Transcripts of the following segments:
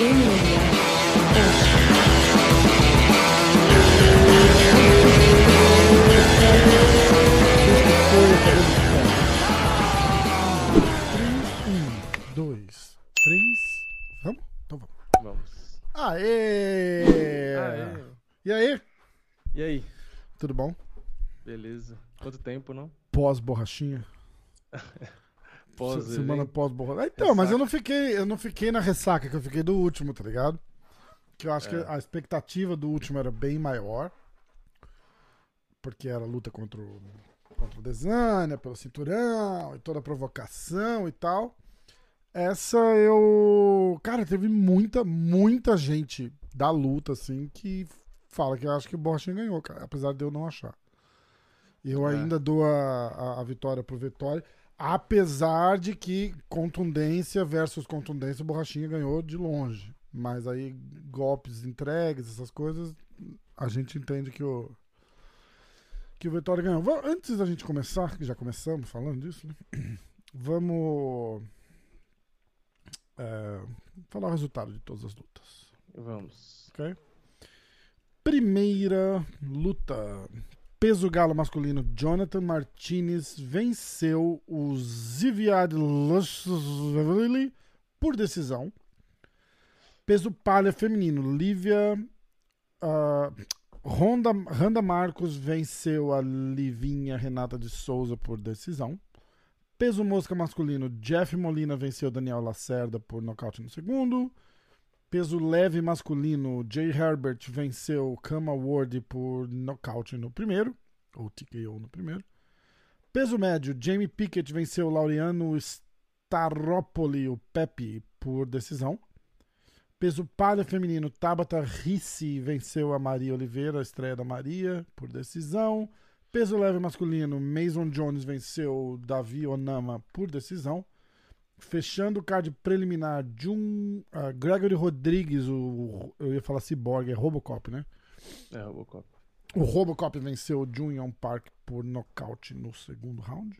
Um, dois, três. Vamos? Então vamos. Vamos. Aê! Aê. E aí? E aí? Tudo bom? Beleza. Quanto tempo, não? Pós-borrachinha. Pós Se- Semana evento. pós-borrachinha. Então, mas Ressaca. eu não fiquei, eu não fiquei na ressaca, que eu fiquei do último, tá ligado? Que eu acho É. que a expectativa do último era bem maior. Porque era luta contra o, contra o Desânia, pelo cinturão, e toda a provocação e tal. Essa eu. Cara, teve muita, muita gente da luta, assim, que fala que eu acho que o Borchinha ganhou, cara. Apesar de eu não achar. Eu É. ainda dou a, a, a vitória pro Vitória. Apesar de que contundência versus contundência, o Borrachinha ganhou de longe. Mas aí, golpes entregues, essas coisas, a gente entende que o. Que o Vitória ganhou. Antes da gente começar, que já começamos falando disso, né? Vamos. é, falar o resultado de todas as lutas. Vamos. Ok? Primeira luta. Peso galo masculino, Jonathan Martinez venceu o Ziviad Lushvili por decisão. Peso palha feminino, Lívia. Ronda, Randa Marcos venceu a Livinha Renata de Souza por decisão. Peso mosca masculino, Jeff Molina venceu Daniel Lacerda por nocaute no segundo. Peso leve masculino, Jay Herbert venceu Kama Ward por nocaute no primeiro, ou TKO no primeiro. Peso médio, Jamie Pickett venceu Laureano Staropoli, o Pepe, por decisão. Peso palha feminino, Tabata Rissi venceu a Maria Oliveira, a estreia da Maria, por decisão. Peso leve masculino, Mason Jones venceu Davi Onama por decisão. Fechando o card preliminar, Jun, ah, Gregory Rodrigues, o, eu ia falar Cyborg, é Robocop, né? É, Robocop. O Robocop venceu o Junior Park por nocaute no segundo round.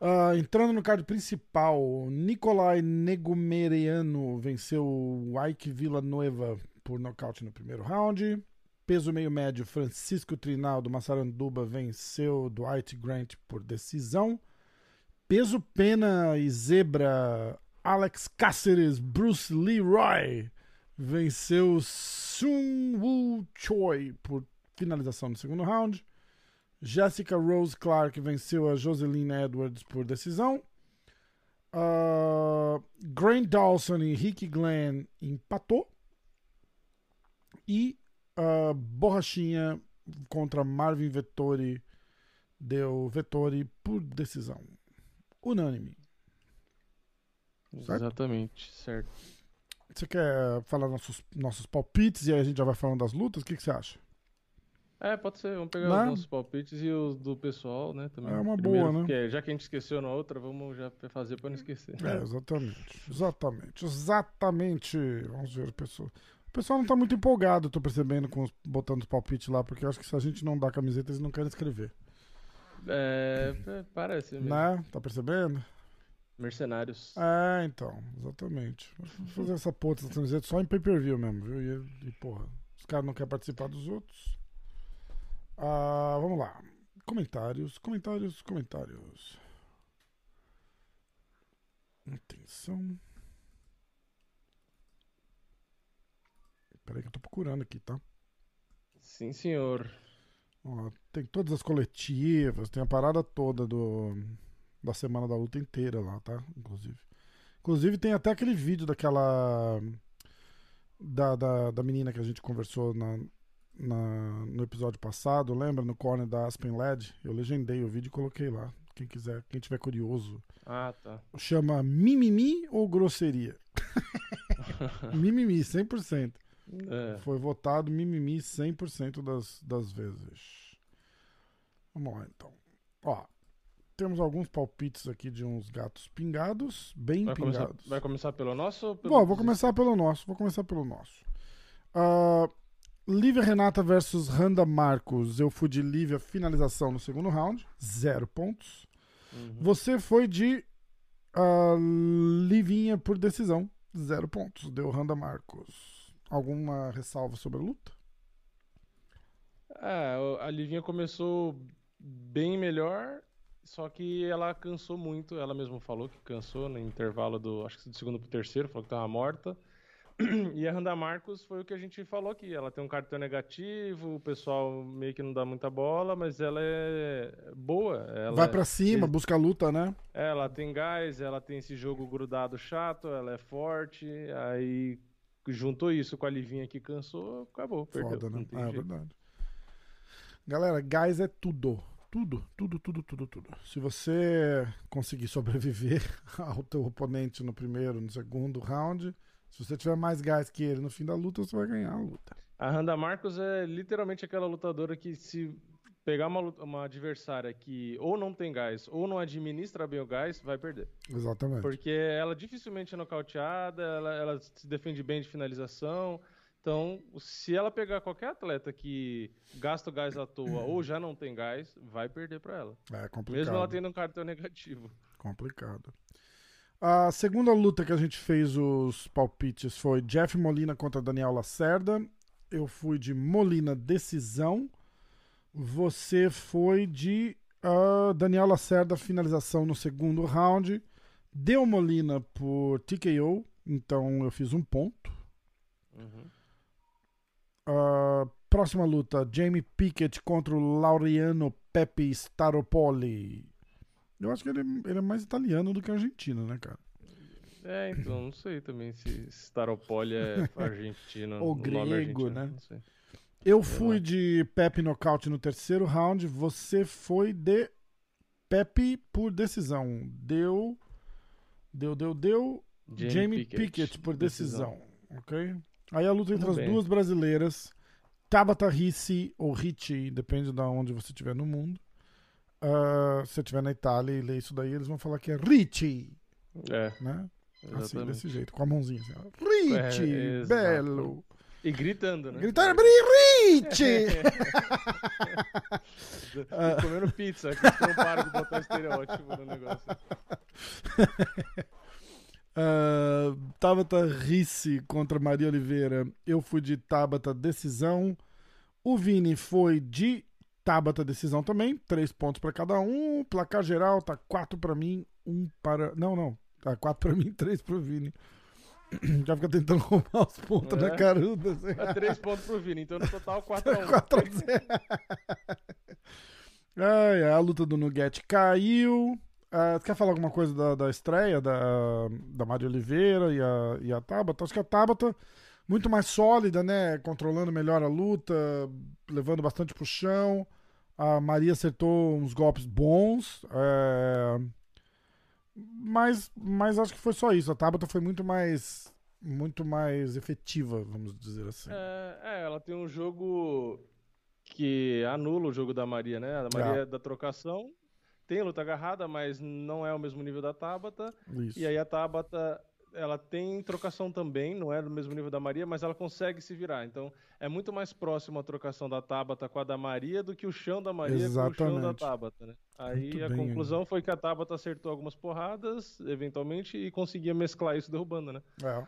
Ah, entrando no card principal, Nicolai Negumeriano venceu o Ike Villanueva por nocaute no primeiro round. Peso meio médio, Francisco Trinaldo Massaranduba venceu Dwight Grant por decisão. Peso pena e zebra, Alex Cáceres, Bruce Leroy venceu Sun Woo Choi por finalização no segundo round. Jessica Rose Clark venceu a Joseline Edwards por decisão. Uh, Grant Dawson e Ricky Glenn empatou. E uh, Borrachinha contra Marvin Vettori deu Vettori por decisão. Unânime. Certo? Exatamente, certo. Você quer falar nossos, nossos palpites e aí a gente já vai falando das lutas? O que, que você acha? É, pode ser. Vamos pegar Né? os nossos palpites e os do pessoal, né? Também. É uma Primeiro, boa, né? porque já que a gente esqueceu na outra, vamos já fazer pra não esquecer. É, exatamente. Exatamente. Exatamente. Vamos ver, pessoal. O pessoal não tá muito empolgado, tô percebendo, com os, botando os palpites lá, porque eu acho que se a gente não dá camiseta, eles não querem escrever. É, parece mesmo. Né? Tá percebendo? Mercenários. É, então, exatamente. Vou fazer essa porra dessa camiseta só em pay-per-view mesmo, viu? E, e, porra, os caras não querem participar dos outros. Ah, vamos lá. Comentários, comentários, comentários. Atenção. Peraí que eu tô procurando aqui, tá? Sim, senhor. Ó, tem todas as coletivas, tem a parada toda do da semana da luta inteira lá, tá? Inclusive. Inclusive tem até aquele vídeo daquela da, da, da menina que a gente conversou na, na- no episódio passado, lembra? No corner da Aspen LED. Eu legendei o vídeo e coloquei lá. Quem quiser, quem tiver curioso. Ah, tá. Chama Mimimi ou Grosseria? Mimimi, 100%. É. Foi votado mimimi 100% das, das vezes. Vamos lá, então. Ó, temos alguns palpites aqui de uns gatos pingados, bem Vai começar, pingados. vai começar pelo nosso pelo Bom, vou começar pelo nosso. Vou começar pelo nosso. Ah, Lívia Renata versus Randa Marcos. Eu fui de Lívia finalização no segundo round. Zero pontos. Uhum. Você foi de ah, Livinha por decisão. Zero pontos. Deu Randa Marcos. Alguma ressalva sobre a luta? É, a Livinha começou bem melhor, só que ela cansou muito. Ela mesma falou que cansou no intervalo do, acho que do segundo pro terceiro, falou que tava morta. E a Randa Marcos foi o que a gente falou aqui. Ela tem um cartão negativo, o pessoal meio que não dá muita bola, mas ela é boa. Ela, Vai pra cima, se- busca a luta, né? ela tem gás, ela tem esse jogo grudado chato, ela é forte. Aí juntou isso com a Livinha que cansou, acabou, perdeu. Foda, né? Ah, é verdade. Galera, gás é tudo. Tudo, tudo, tudo, tudo, tudo. Se você conseguir sobreviver ao teu oponente no primeiro, no segundo round, se você tiver mais gás que ele no fim da luta, você vai ganhar a luta. A Randa Marcos é literalmente aquela lutadora que se pegar uma, uma adversária que ou não tem gás ou não administra bem o gás, vai perder. Exatamente. Porque ela dificilmente é nocauteada, ela, ela se defende bem de finalização. Então, se ela pegar qualquer atleta que gasta o gás à toa ou já não tem gás, vai perder pra ela. É complicado. Mesmo ela tendo um cartão negativo. Complicado. A segunda luta que a gente fez os palpites foi Jeff Molina contra Daniel Lacerda. Eu fui de Molina decisão. Você foi de ah, Daniel Lacerda finalização no segundo round. Deu Molina por TKO, então eu fiz um ponto. Uhum. Ah, próxima luta, Jamie Pickett contra o Laureano Pepe Staropoli. Eu acho que ele, ele é mais italiano do que argentino, né, cara? É, então, não sei também se Staropoli é argentino. Ou grego, argentino, né? Não sei. Eu fui de Pepe nocaute no terceiro round, você foi de Pepe por decisão. Deu, deu, deu, deu. Jamie, Pickett, por decisão. Ok? Aí a luta entre as duas brasileiras, Tabata Ricci ou Ricci, depende de onde você estiver no mundo. Ah, se você estiver na Itália e ler isso daí, eles vão falar que é Ricci, É, né? Assim, desse jeito, com a mãozinha assim. Ricci, É, exato. belo. E gritando, né? Gritando, Ricci! E comendo pizza, que você não para de botar estereótipo no negócio. Ah, Tabata Ricci contra Maria Oliveira. Eu fui de Tabata Decisão. O Vini foi de Tabata Decisão também. Três pontos pra cada um. O placar geral tá quatro pra mim, um para. Não, não. Tá quatro pra mim, três pro Vini. Já fica tentando roubar os pontos É. na caruda. assim. É três pontos pro Vini, então no total 4x1. 4 a 0. Ai, ai, a luta do Nugget caiu. Você quer falar alguma coisa da, da estreia da, da Maria Oliveira e a, e a Tabata? Acho que a Tabata muito mais sólida, né? Controlando melhor a luta, levando bastante pro chão. A Maria acertou uns golpes bons. é, Mas, mas acho que foi só isso. A Tabata foi muito mais muito mais efetiva, vamos dizer assim. É, é, ela tem um jogo que anula o jogo da Maria, né? A Maria é da trocação. Tem luta agarrada, mas não é o mesmo nível da Tabata. Isso. E aí a Tabata, ela tem trocação também, não é do mesmo nível da Maria, mas ela consegue se virar. Então é muito mais próximo a trocação da Tabata com a da Maria do que o chão da Maria com o chão da Exatamente. Tabata, né? Aí Muito a bem, conclusão foi que a Tabata acertou algumas porradas, eventualmente, e conseguia mesclar isso derrubando, né? É.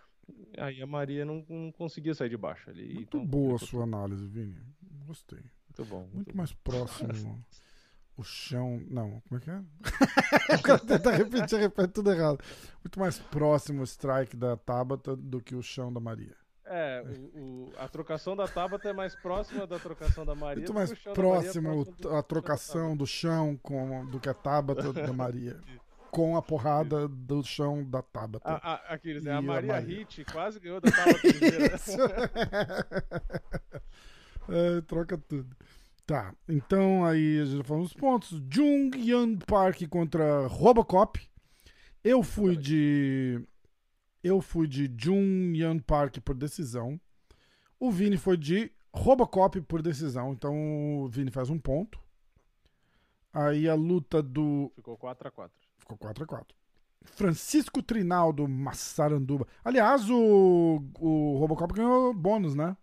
Aí a Maria não, não conseguia sair de baixo ali. Muito então, boa a sua análise, Vini. Gostei. Muito bom. Muito bom. mais próximo o chão. Não, como é que é? o cara tenta repetir, repete tudo errado. Muito mais próximo o strike da Tabata do que o chão da Maria. É, o, o- a trocação da Tabata é mais próxima da trocação da Maria. Muito do mais é próximo a trocação do chão com, do que a Tabata da Maria. Com a porrada do chão da Tabata. A, a, né? E A a Maria Maria. Hit quase ganhou da Tabata. É, troca tudo. Tá, então aí a gente já falou os pontos. Jung Yan Park contra Robocop. Eu fui de. Eu fui de Jung Yan Park por decisão. O Vini foi de Robocop por decisão. Então o Vini faz um ponto. Aí a luta do. Ficou 4x4. Ficou 4x4. Francisco Trinaldo Massaranduba. Aliás, o, o Robocop ganhou bônus, né?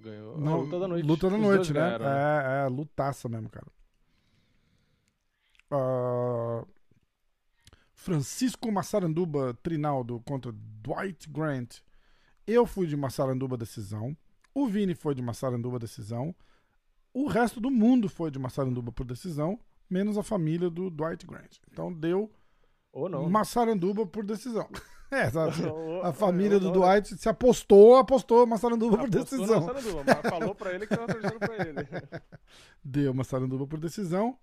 Ganhou. Não, a luta da noite. Luta da Os noite, né? ganharam, né? É, é, lutaça mesmo, cara. Ah, Francisco Massaranduba Trinaldo contra Dwight Grant. Eu fui de Massaranduba decisão. O Vini foi de Massaranduba decisão. O resto do mundo foi de Massaranduba por decisão, menos a família do Dwight Grant. Então deu Ou não. Massaranduba por decisão. É. Ou- A família ou do não, Dwight se apostou, apostou Massaranduba por Apostou no decisão. Massaranduba, mas falou pra ele que tava torcendo pra ele. Deu Massaranduba por decisão.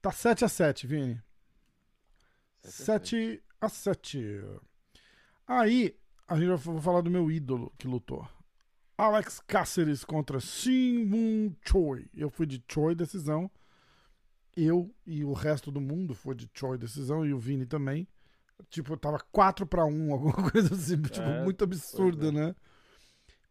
Tá 7 a 7 Vini. 7 a 7 Aí, a gente vai falar do meu ídolo que lutou. Alex Cáceres contra Shin Moon Choi. Eu fui de Choi decisão. Eu e o resto do mundo foi de Choi decisão e o Vini também. Tipo, tava 4 para 1, alguma coisa assim, tipo, É, muito absurda, pois é. né?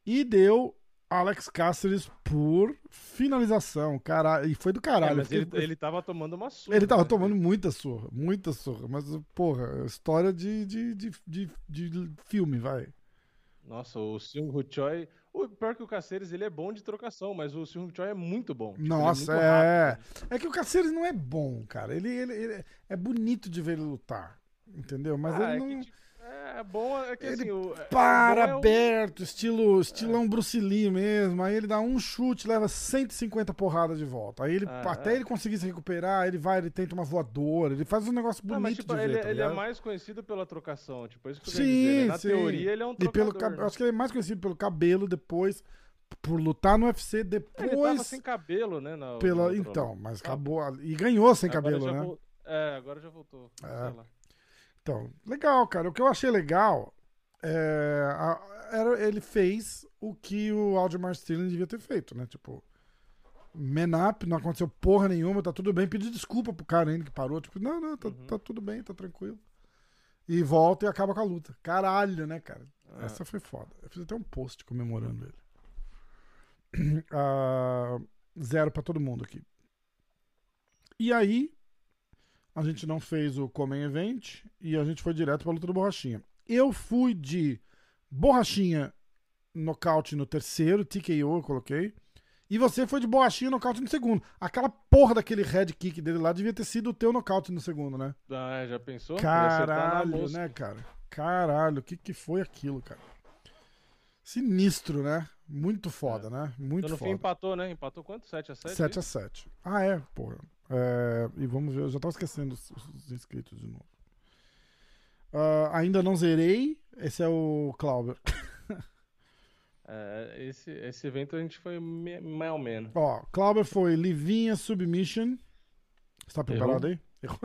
E deu Alex Cáceres por finalização, caralho. E foi do É, caralho. mas eu ele, ele tava tomando uma surra. ele tava né? tomando muita surra, muita surra. Mas, porra, história de, de, de, de, de filme, vai. Nossa, o Seung Hu Choi. O pior que o Caceres, ele é bom de trocação, mas o Seung Hu Choi é muito bom. Tipo, Nossa, muito é. rápido. É que o Caceres não é bom, cara. Ele, ele, ele- é bonito de ver ele lutar. Entendeu? Mas Ah, ele é que, não. tipo, é bom, é que Ele assim, o, é- Para é aberto, estilo, estilão Bruce Lee mesmo. Aí ele dá um chute, leva 150 porradas de volta. Aí ele, Ah, até é. ele conseguir se recuperar, ele vai, ele tenta uma voadora, ele faz um negócio Ah, bonito mas, tipo, de ver. ele, tá ele é mais conhecido pela trocação, tipo, é isso que eu Sim, dizer. né? Na sim. teoria, ele é um E pelo trocador. cab- eu acho que ele é mais conhecido pelo cabelo depois, por lutar no UFC Ele tava depois. sem cabelo, né? na- pela, então, mas acabou. E ganhou sem Agora cabelo, né? vol- É, agora já voltou. É. Então, legal, cara. O que eu achei legal é. a- era, ele fez o que o Aldemar Sterling devia ter feito, né? Tipo. Man up, não aconteceu porra nenhuma, tá tudo bem. Pedir desculpa pro cara ainda que parou. Tipo, não, não, tá, Uhum. tá tudo bem, tá tranquilo. E volta e acaba com a luta. Caralho, né, cara? Ah. Essa foi foda. Eu fiz até um post comemorando ele. Ah, zero pra todo mundo aqui. E aí, a gente não fez o Comen Event e a gente foi direto pra luta do Borrachinha. Eu fui de Borrachinha nocaute no terceiro, TKO eu coloquei. E você foi de Borrachinha nocaute no segundo. Aquela porra daquele head kick dele lá devia ter sido o teu nocaute no segundo, né? Ah, já pensou? Caralho, né, cara? Caralho, o que, que foi aquilo, cara? Sinistro, né? Muito foda, né? Muito Então, no fim foda. empatou, né? Empatou quanto? 7x7? 7 a 7 Ah, é, porra. É, e vamos ver, eu já tava esquecendo os, os inscritos de novo. Ah, ainda não zerei. Esse é o Clauber. É, esse, esse evento a gente foi me- mais ou menos. Ó, Clauber foi Livinha Submission. Está preparado aí? Errou.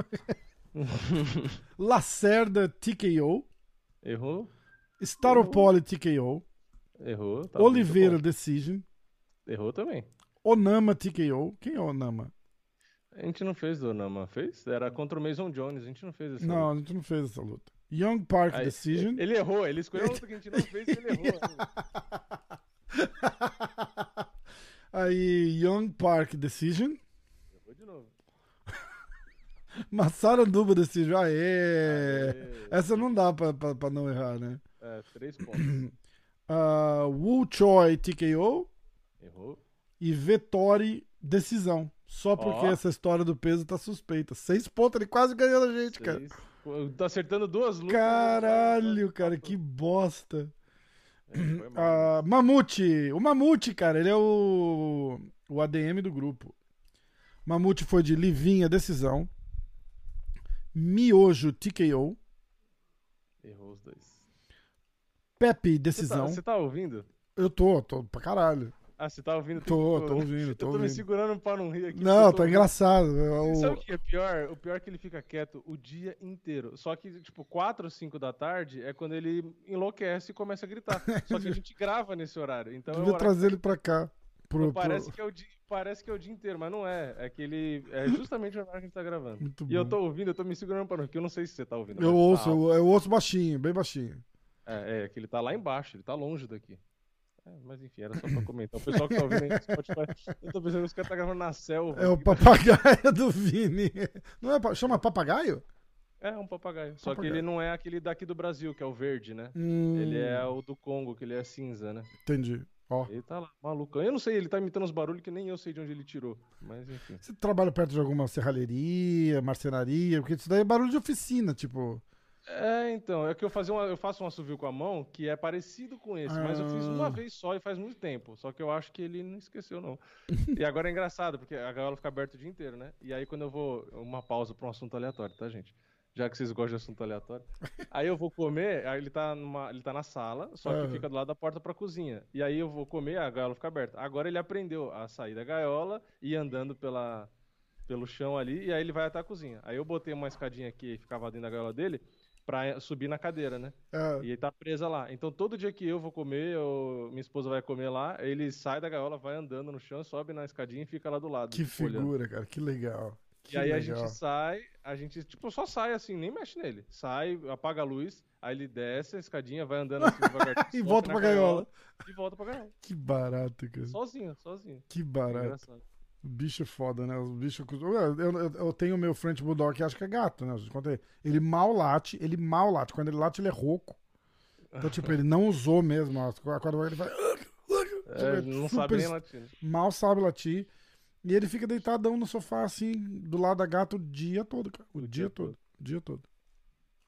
Lacerda TKO. Errou? Staropoli TKO. Errou. tá Oliveira. Decision. Errou também. Onama TKO. Quem é Onama? A gente não fez do Nama, fez? Era contra o Mason Jones, a gente não fez essa Não, a luta. gente não fez essa luta. Young Park Aí, Decision. Ele errou, ele escolheu a luta que a gente não fez e ele errou. Aí, Young Park Decision. Errou de novo. Massaranduba Decision. Aê! Aê. Essa não dá pra, pra, pra não errar, né? É, três pontos. Ah, Wu Choi TKO Errou. e Vettori Decisão. Só porque Ó. essa história do peso tá suspeita. Seis pontos, ele quase ganhou da gente, cara. Tá acertando duas lutas. Caralho, cara, que bosta. É. Ah, Mamute. O Mamute, cara, ele é o, o ADM do grupo. Mamute foi de Livinha Decisão. Miojo TKO. Errou os dois. Pepe Você tá, Decisão. você tá ouvindo? Eu tô, tô pra caralho. Ah, você tá ouvindo? Tô, tô todo. ouvindo, Eu tô tô me segurando pra não rir aqui. Não, eu tô tá ouvindo. engraçado. O- Sabe o que é pior? O pior é que ele fica quieto o dia inteiro. Só que, tipo, 4 ou 5 da tarde é quando ele enlouquece e começa a gritar. Só que a gente grava nesse horário. Então é Devia horário trazer ele pra cá. Pro, Então parece, pro- que é o dia, parece que é o dia inteiro, mas não é. É que ele. É justamente o horário que a gente tá gravando. Muito E eu bom. tô ouvindo, eu tô me segurando pra não, porque eu não sei se você tá ouvindo. Eu ouço, tá eu, eu ouço baixinho, bem baixinho. É, é, que ele tá lá embaixo, ele tá longe daqui. É, mas enfim, era só pra comentar. O pessoal que tá ouvindo aí no Spotify, eu tô pensando que os caras tá gravando na selva. É o papagaio do Vini. Não é, chama papagaio? É, um papagaio. Só que ele não é aquele daqui do Brasil, que é o verde, né? Hum, Ele é o do Congo, que ele é cinza, né? Entendi. Ó. Ele tá lá, maluco. Eu não sei, ele tá imitando os barulhos que nem eu sei de onde ele tirou. Mas enfim. Você trabalha perto de alguma serralheria, marcenaria? Porque isso daí é barulho de oficina, tipo. É, então, é que eu, fazia uma- eu faço um assovio com a mão que é parecido com esse, mas eu fiz uma Ah. vez só e faz muito tempo. Só que eu acho que ele não esqueceu, não. e agora é engraçado, porque a gaiola fica aberta o dia inteiro, né? E aí quando eu vou. Uma pausa pra um assunto aleatório, tá, gente? Já que vocês gostam de assunto aleatório. Aí eu vou comer, aí ele tá, numa, ele tá na sala, só que Ah. fica do lado da porta pra cozinha. E aí eu vou comer, a gaiola fica aberta. Agora ele aprendeu a sair da gaiola e andando pela, pelo chão ali, e aí ele vai até a cozinha. Aí eu botei uma escadinha que ficava dentro da gaiola dele pra subir na cadeira, né? É, E ele tá presa lá. Então todo dia que eu vou comer, ou minha esposa vai comer lá, ele sai da gaiola, vai andando no chão, sobe na escadinha e fica lá do lado. que tipo, olhando. figura, cara. Que legal. Que E aí a legal. gente sai, a gente, tipo, só sai assim, nem mexe nele. Sai, apaga a luz, aí ele desce a escadinha, vai andando assim devagar. E volta pra gaiola. E volta pra gaiola. Que barato, cara. Sozinho, sozinho. Que barato. engraçado. O bicho é foda, né? Os bichos. Eu, eu, eu tenho o meu French Bulldog que acho que é gato, né? Contei. Ele mal late, ele mal late. Quando ele late, ele é rouco. Então, tipo, ele não usou mesmo. A corda ele faz. É, Tipo, não super- sabe nem latino. Mal sabe latir. E ele fica deitadão no sofá, assim, do lado da gata o dia todo, cara. O, O dia, dia todo. todo. O dia todo.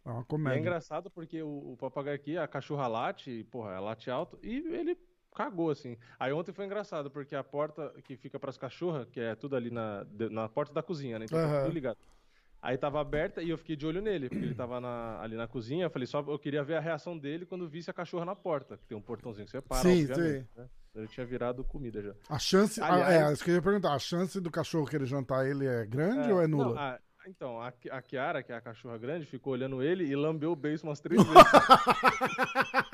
É uma E é comédia. engraçado porque o, o papagaio aqui, a cachorra late, porra, ela late alto, e ele cagou, assim. Aí ontem foi engraçado, porque a porta que fica pras cachorras, que é tudo ali na, na porta da cozinha, né? Então tá Aham. tudo ligado. Aí tava aberta e eu fiquei de olho nele, porque ele tava na- ali na cozinha. Eu falei, só eu queria ver a reação dele quando visse a cachorra na porta, que tem um portãozinho que separa, Sim, obviamente, né? Eu tinha virado comida já. A chance. Aliás- é, isso que eu ia perguntar. A chance do cachorro querer jantar ele é grande ou é não, nula? a- então, a, a Kiara, que é a cachorra grande, ficou olhando ele e lambeu o beijo umas três vezes.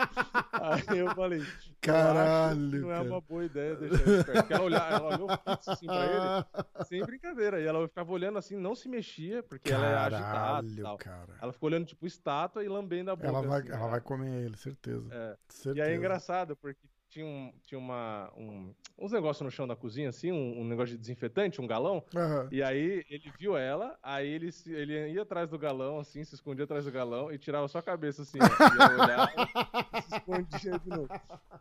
Aí eu falei, Caralho, não é uma boa ideia deixar ele perto. Porque ela, olhar, ela olhou fixo assim pra ele, sem brincadeira. E ela ficava olhando assim, não se mexia, porque ela é agitada e Caralho, tal. cara. Ela ficou olhando tipo estátua e lambendo a boca. Ela vai, assim, ela né? vai comer ele, certeza. É. certeza. E aí é engraçado, porque tinha, um, tinha uma, um, uns negócios no chão da cozinha, assim, um, um negócio de desinfetante, um galão. Aham. E aí ele viu ela, aí ele, se- ele ia atrás do galão, assim, se escondia atrás do galão e tirava só a cabeça, assim, ó, e se escondia de novo.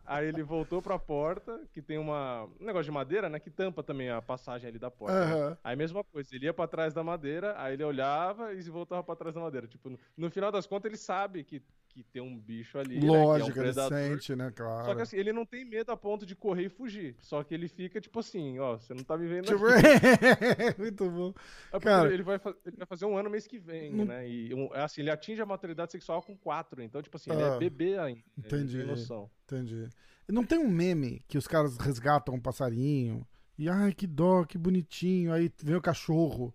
Aí ele voltou pra porta, que tem uma, um negócio de madeira, né, que tampa também a passagem ali da porta. né? Aham. Aí mesma coisa, ele ia pra trás da madeira, aí ele olhava e voltava pra trás da madeira. Tipo, no, no final das contas ele sabe que, que tem um bicho ali, Lógico, né, é um ele sente, né? Claro. Só que assim, ele não tem medo a ponto de correr e fugir. Só que ele fica tipo assim, ó, você não tá me vendo Tipo. Muito bom. É Cara- ele, vai, ele vai fazer um ano mês que vem, Não- né? E é assim, ele atinge a maturidade sexual com quatro. Então, tipo assim, ele Ah, é bebê ainda. ele entendi. Noção. Entendi. Não tem um meme que os caras resgatam um passarinho e, ai, que dó, que bonitinho. Aí vem o cachorro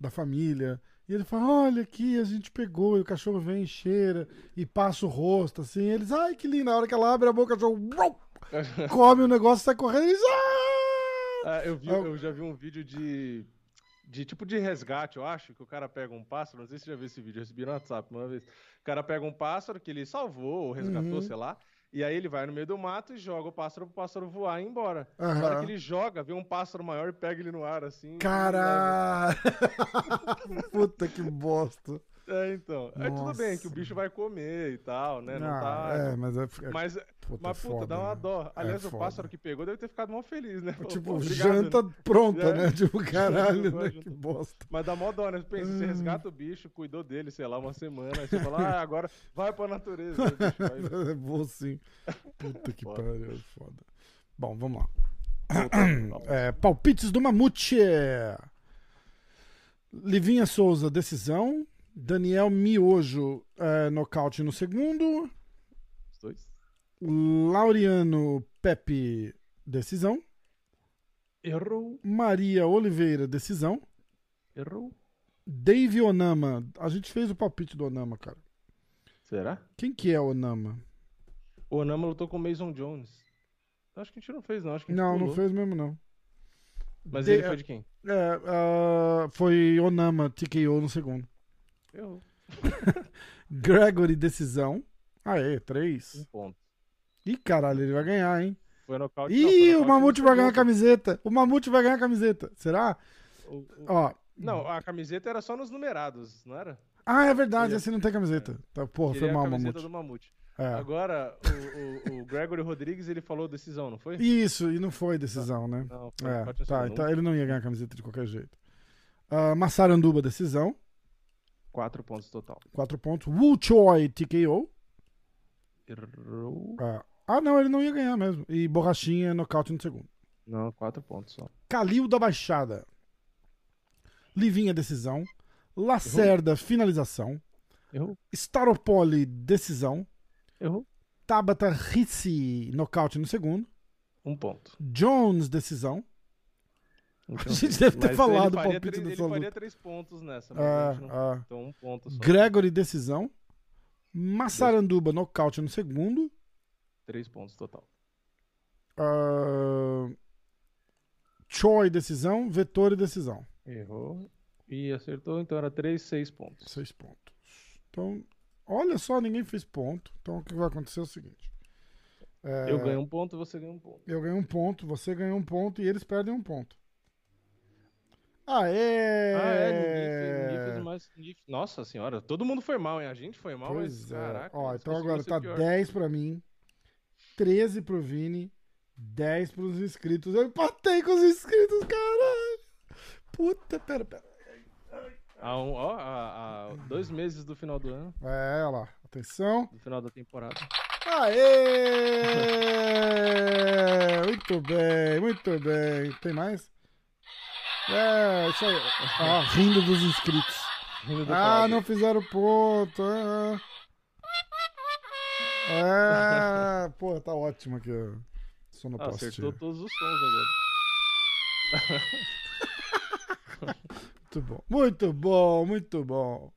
da família e ele fala: Olha aqui, a gente pegou. E o cachorro vem cheira e passa o rosto assim. Eles, ai, que lindo. Na hora que ela abre a boca, o cachorro come o negócio, sai correndo. Eles, ah! Ah, eu, vi, eu já vi um vídeo de, de tipo de resgate, eu acho, que o cara pega um pássaro, não sei se você já viu esse vídeo, eu recebi no WhatsApp uma vez. O cara pega um pássaro que ele salvou ou resgatou, Uhum. sei lá, e aí ele vai no meio do mato e joga o pássaro pro pássaro voar e ir embora. Na hora que ele joga, vê um pássaro maior e pega ele no ar, assim. Caralho! Puta que bosta. É, então. Aí tudo bem que o bicho vai comer e tal, né? Não Ah, tá. É, mas é. é- Mas, puta, mas é puta, foda, dá uma né? dó. Aliás, o foda. pássaro que pegou deve ter ficado mó feliz, né? Falou, Tipo, "Pô, obrigado, janta né?" pronta, É. né? Tipo, caralho, né? Que bosta. Mas dá mó dó, né? Pensa, você resgata o bicho, cuidou dele, sei lá, uma semana. Aí você fala, ah, agora vai pra natureza. O bicho É bom sim. Puta que pariu, é foda. Bom, vamos lá. É, palpites do Mamute. Livinha Souza, decisão. Daniel Miojo, é, nocaute no segundo. Os dois. Laureano Pepe, decisão. Errou, Maria Oliveira, decisão. errou. Dave Onama. A gente fez o palpite do Onama, cara. Será? Quem que é o Onama? O Onama lutou com o Mason Jones. Acho que a gente não fez, não. Acho que Não, não pulou. fez mesmo, não. Mas De- ele foi de quem? É, ah, foi Onama, TKO no segundo. Errou. Gregory, decisão. Aê, Um três. ponto. Ih, caralho, ele vai ganhar, hein? Foi nocaute. não, foi Ih, o nocaute Mamute vai ganhar a camiseta. O Mamute vai ganhar a camiseta. Será? O- o- Ó. Não, a camiseta era só nos numerados, não era? Ah, é verdade, Queria- esse não tem camiseta. Tá, porra, Queria foi mal, a camiseta Mamute. do Mamute. É. Agora, o, o, o Gregory Rodrigues, ele falou decisão, não foi? Isso, e não foi decisão, né? Não, foi É, tá, então ele não ia ganhar a camiseta de qualquer jeito. Uh, Massaranduba, decisão. Quatro pontos total. 4 pontos. Wu Choi, TKO. Errou. Ah, ah, não, ele não ia ganhar mesmo. E Borrachinha, nocaute no segundo. Não, quatro pontos só. Calil da Baixada. Livinha, decisão. Lacerda, finalização. Errou. Staropoli, decisão. Errou. Tabata Rissi, nocaute no segundo. Um ponto. Jones, decisão. Então, A gente deve ter falado o palpite três, dessa Ele faria três pontos nessa, mas Ah, a gente não... ah. Então um ponto só. Gregory, decisão. Massaranduba, nocaute no segundo. Três pontos total. Ah, Choi, decisão. Vettori, decisão. Errou. E acertou, então era três, seis pontos. Seis pontos. Então, olha só, ninguém fez ponto. Então, o que vai acontecer é o seguinte. É, Eu ganho um ponto, você ganha um ponto. Eu ganhei um ponto, você ganhou um ponto e eles perdem um ponto. Aê! Ah, é, ninguém fez, ninguém fez mais. ninguém- Nossa senhora, todo mundo foi mal, hein? A gente foi mal, Pois mas é. caraca. Ó, então agora tá pior. 10 pra mim, 13 pro Vini, 10 pros inscritos. Eu empatei com os inscritos, caralho! Puta, pera, pera. Há, um, ó, dois meses do final do ano, É, olha lá. Atenção. do final da temporada. Aê! Muito bem, muito bem. Tem mais? É, isso aí. Ó, rindo dos inscritos. Rindo do Ah, não fizeram ponto. Ah. É, pô, tá ótimo aqui. ó. Ah, Sonoplastia. acertou todos os sons agora. Muito bom, muito bom, muito bom.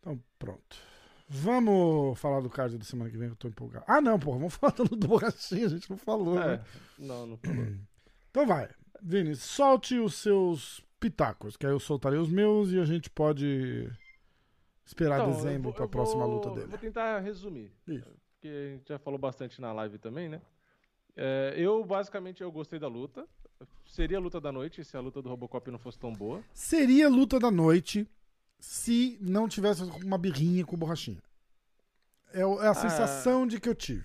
Então, pronto. Vamos falar do card da semana que vem, que eu tô empolgado. Ah, não, porra, vamos falar do borrachinha, a gente não falou, É, né? não, não falou. Então vai, Vini, solte os seus pitacos, que aí eu soltarei os meus e a gente pode esperar Então, dezembro pra eu próxima vou- luta dele. Vou tentar resumir. Isso. Porque a gente já falou bastante na live também, né? É, eu, basicamente, eu gostei da luta. Seria a luta da noite se a luta do Robocop não fosse tão boa. Seria luta da noite se não tivesse uma birrinha com borrachinha. É é a sensação de que eu tive.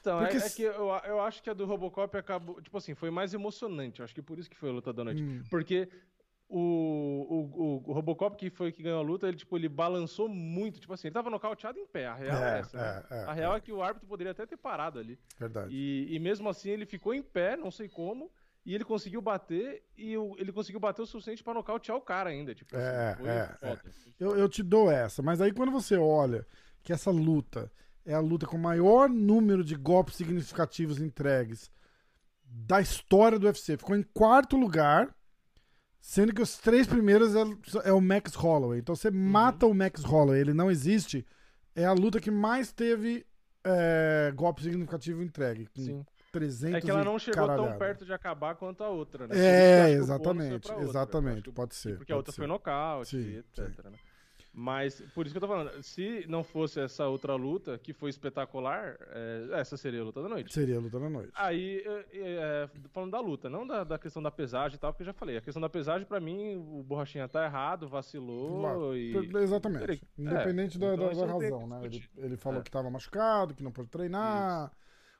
Então, é, Porque é se- que eu, eu acho que a do Robocop acabou. Tipo assim, foi mais emocionante. Eu acho que por isso que foi a luta da noite. Hum. Porque o, o, o Robocop, que foi que ganhou a luta, ele, tipo, ele balançou muito. Tipo assim, ele tava nocauteado em pé. A real é, É, essa. né? é, é, a real é. que o árbitro poderia até ter parado ali. Verdade. E, e mesmo assim ele ficou em pé, não sei como. E ele conseguiu bater, e o- ele conseguiu bater o suficiente pra nocautear o cara ainda. Tipo, assim, É, foi é. Eu, eu te dou essa, mas aí quando você olha que essa luta é a luta com o maior número de golpes significativos entregues da história do UFC, ficou em quarto lugar, sendo que os três primeiros é, é o Max Holloway. Então você mata o Max Holloway, ele não existe, é a luta que mais teve é, golpe significativo entregue, com Sim. 300 É que ela não chegou tão caralhada. perto de acabar quanto a outra, né? É, exatamente, outra. Eu exatamente, pode ser. Porque a pode outra ser. foi nocaute, Sim, etc. né? Mas por isso que eu tô falando, se não fosse essa outra luta, que foi espetacular, é, essa seria a luta da noite. Seria a luta da noite. Aí, é, é, falando da luta, não da, da questão da pesagem e tal, porque eu já falei. A questão da pesagem, pra mim, o Borrachinha tá errado, vacilou Claro. e. Exatamente. Ele- Independente é, da, então da- isso da razão, né? Ele, ele falou É. que estava machucado, que não pôde treinar.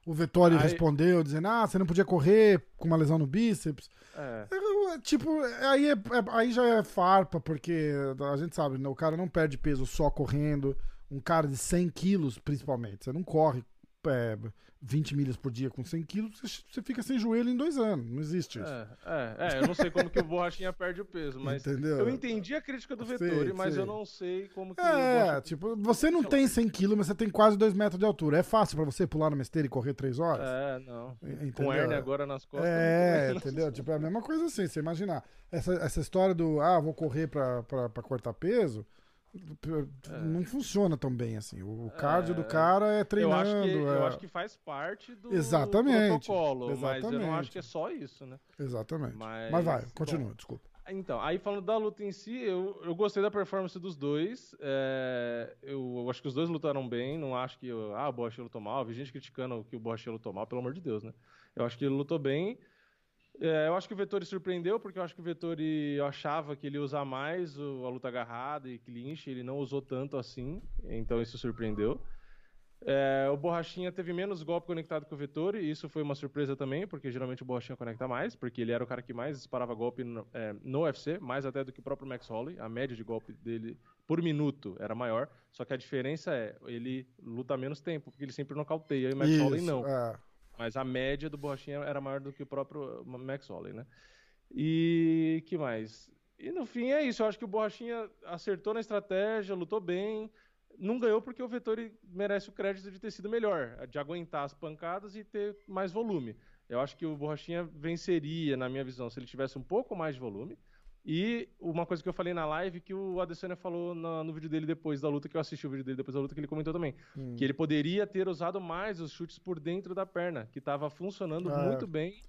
O Vettori Aí- respondeu dizendo: Ah, você não podia correr com uma lesão no bíceps. É, Eu, Tipo, aí, é- é- aí já é farpa, porque a gente sabe, né? o cara não perde peso só correndo. Um cara de 100 quilos, principalmente. Você não corre é, 20 milhas por dia com 100 quilos, você, fica sem joelho em dois anos. Não existe isso. é, é, é, eu não sei como que o Borrachinha perde o peso, mas. Entendeu? Eu entendi a crítica do Sei, Vettori, mas sei. eu não sei como que É, tipo, você não tem 100 quilos, mas você tem quase 2 metros de altura. É fácil pra você pular numa esteira e correr 3 horas? É, não. Entendeu? Com hernia agora nas costas. É, entendeu? Tipo, é a mesma coisa assim, você imaginar. Essa, essa história do, ah, vou correr pra cortar peso, não funciona tão bem assim. O, cardio do cara é Eu treinando. acho, que, eu é- acho que faz parte do Exatamente, protocolo, mas eu não exatamente. acho que é só isso, né? Exatamente. Mas, Mas vai, bom, continua, desculpa. Então, aí falando da luta em si, eu, eu gostei da performance dos dois. é, eu, eu acho que os dois lutaram bem. Não acho que ah, o Borrachinha lutou mal. Vi gente criticando que o Borrachinha lutou mal, pelo amor de Deus, né? Eu acho que ele lutou bem. É, eu acho que o Vettori surpreendeu, porque eu acho que o Vettori achava que ele ia usar mais o- a luta agarrada e clinch. Ele não usou tanto assim, então isso surpreendeu. É, o Borrachinha teve menos golpe conectado que o Vettori, e isso foi uma surpresa também, porque geralmente o Borrachinha conecta mais, porque ele era o cara que mais disparava golpe no, é, no UFC, mais até do que o próprio Max Holloway. A média de golpe dele por minuto era maior, só que a diferença é, ele luta menos tempo, porque ele sempre nocauteia, e o Max Isso, Holloway não. é. Mas a média do Borrachinha era maior do que o próprio Max Holloway, né? E que mais? E no fim é isso, eu acho que o Borrachinha acertou na estratégia, lutou bem, não ganhou porque o Vettori merece o crédito de ter sido melhor, de aguentar as pancadas e ter mais volume. Eu acho que o Borrachinha venceria, na minha visão, se ele tivesse um pouco mais de volume. E uma coisa que eu falei na live, que o Adesanya falou no, no vídeo dele depois da luta, que eu assisti o vídeo dele depois da luta, que ele comentou também. Hum. Que ele poderia ter usado mais os chutes por dentro da perna, que estava funcionando É. muito bem.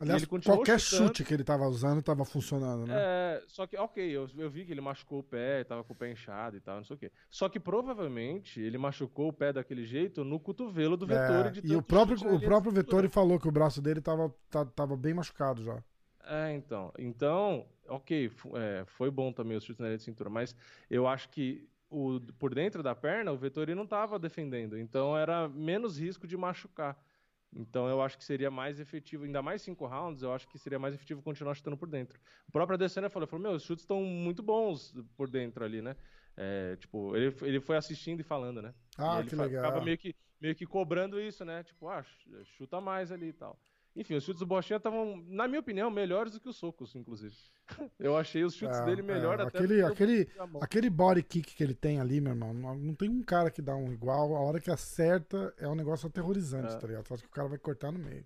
Aliás, qualquer chutando. chute que ele tava usando tava funcionando, né? É, só que, ok, eu, eu vi que ele machucou o pé, tava com o pé inchado e tal, não sei o quê. Só que provavelmente ele machucou o pé daquele jeito no cotovelo do Vettori. É, de e o próprio, o próprio. Vettori falou que o braço dele tava, tá- tava bem machucado já. É, então. Então, ok, é, foi bom também o chute na linha de cintura, mas eu acho que o, por dentro da perna, o Vettori não estava defendendo, então era menos risco de machucar. Então eu acho que seria mais efetivo, ainda mais cinco rounds, eu acho que seria mais efetivo continuar chutando por dentro. O próprio Adesanya falou, falou, meu, os chutes estão muito bons por dentro ali, né? É, tipo, ele, ele foi assistindo e falando, né? Ah, E ele que legal. Ficava meio que, meio que cobrando isso, né? Tipo, ah, ch- chuta mais ali e tal. Enfim, os chutes do Bochinha estavam, na minha opinião, melhores do que os socos, inclusive. Eu achei os chutes É, dele melhor é, até aquele- aquele-. Aquele body kick que ele tem ali, meu irmão, não, não tem um cara que dá um igual. A hora que acerta é um negócio aterrorizante, É. tá ligado? Só que o cara vai cortar no meio.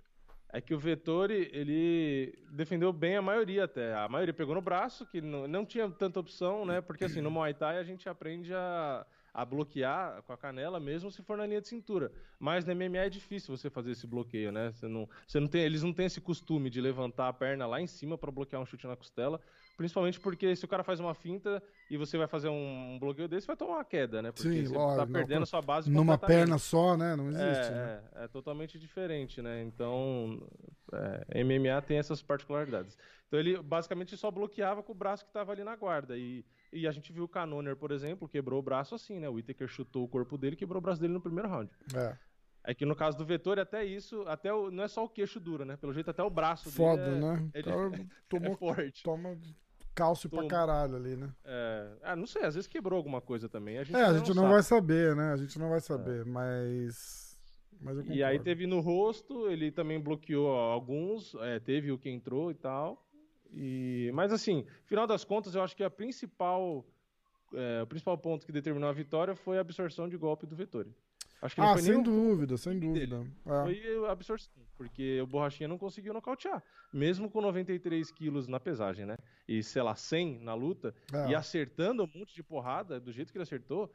É que o Vettori, ele defendeu bem a maioria até. A maioria pegou no braço, que não, não tinha tanta opção, né? Porque assim, no Muay Thai a gente aprende a, a bloquear com a canela, mesmo se for na linha de cintura. Mas no MMA é difícil você fazer esse bloqueio, né? Você não, você não tem, eles não têm esse costume de levantar a perna lá em cima para bloquear um chute na costela. Principalmente porque se o cara faz uma finta e você vai fazer um, bloqueio desse, vai tomar uma queda, né? Porque Sim, você lógico, tá não, perdendo com- sua base Numa perna só, né? Não existe. É, né? é, é totalmente diferente, né? Então, é, MMA tem essas particularidades. Então ele basicamente só bloqueava com o braço que estava ali na guarda. E, e a gente viu o Canoner, por exemplo, quebrou o braço assim, né? O Whittaker chutou o corpo dele e quebrou o braço dele no primeiro round. É. É que no caso do Vettori, até isso, até o, não é só o queixo duro, né? Pelo jeito, até o braço Foda, dele é, né? é O cara é tomou, forte. toma cálcio pra Toma. caralho ali, né? É, ah, não sei, às vezes quebrou alguma coisa também. A gente É, a gente não sabe. vai saber, né? A gente não vai saber, mas. Mas eu E aí teve no rosto, ele também bloqueou alguns, é, teve o que entrou e tal. E, mas assim, final das contas, eu acho que a principal, é, o principal ponto que determinou a vitória foi a absorção de golpe do Vettori. Acho que Ah, foi sem dúvida, sem dúvida. É. foi absorção, porque o Borrachinha não conseguiu nocautear, mesmo com 93 quilos na pesagem, né? E sei lá, 100 na luta, É. e acertando um monte de porrada, do jeito que ele acertou,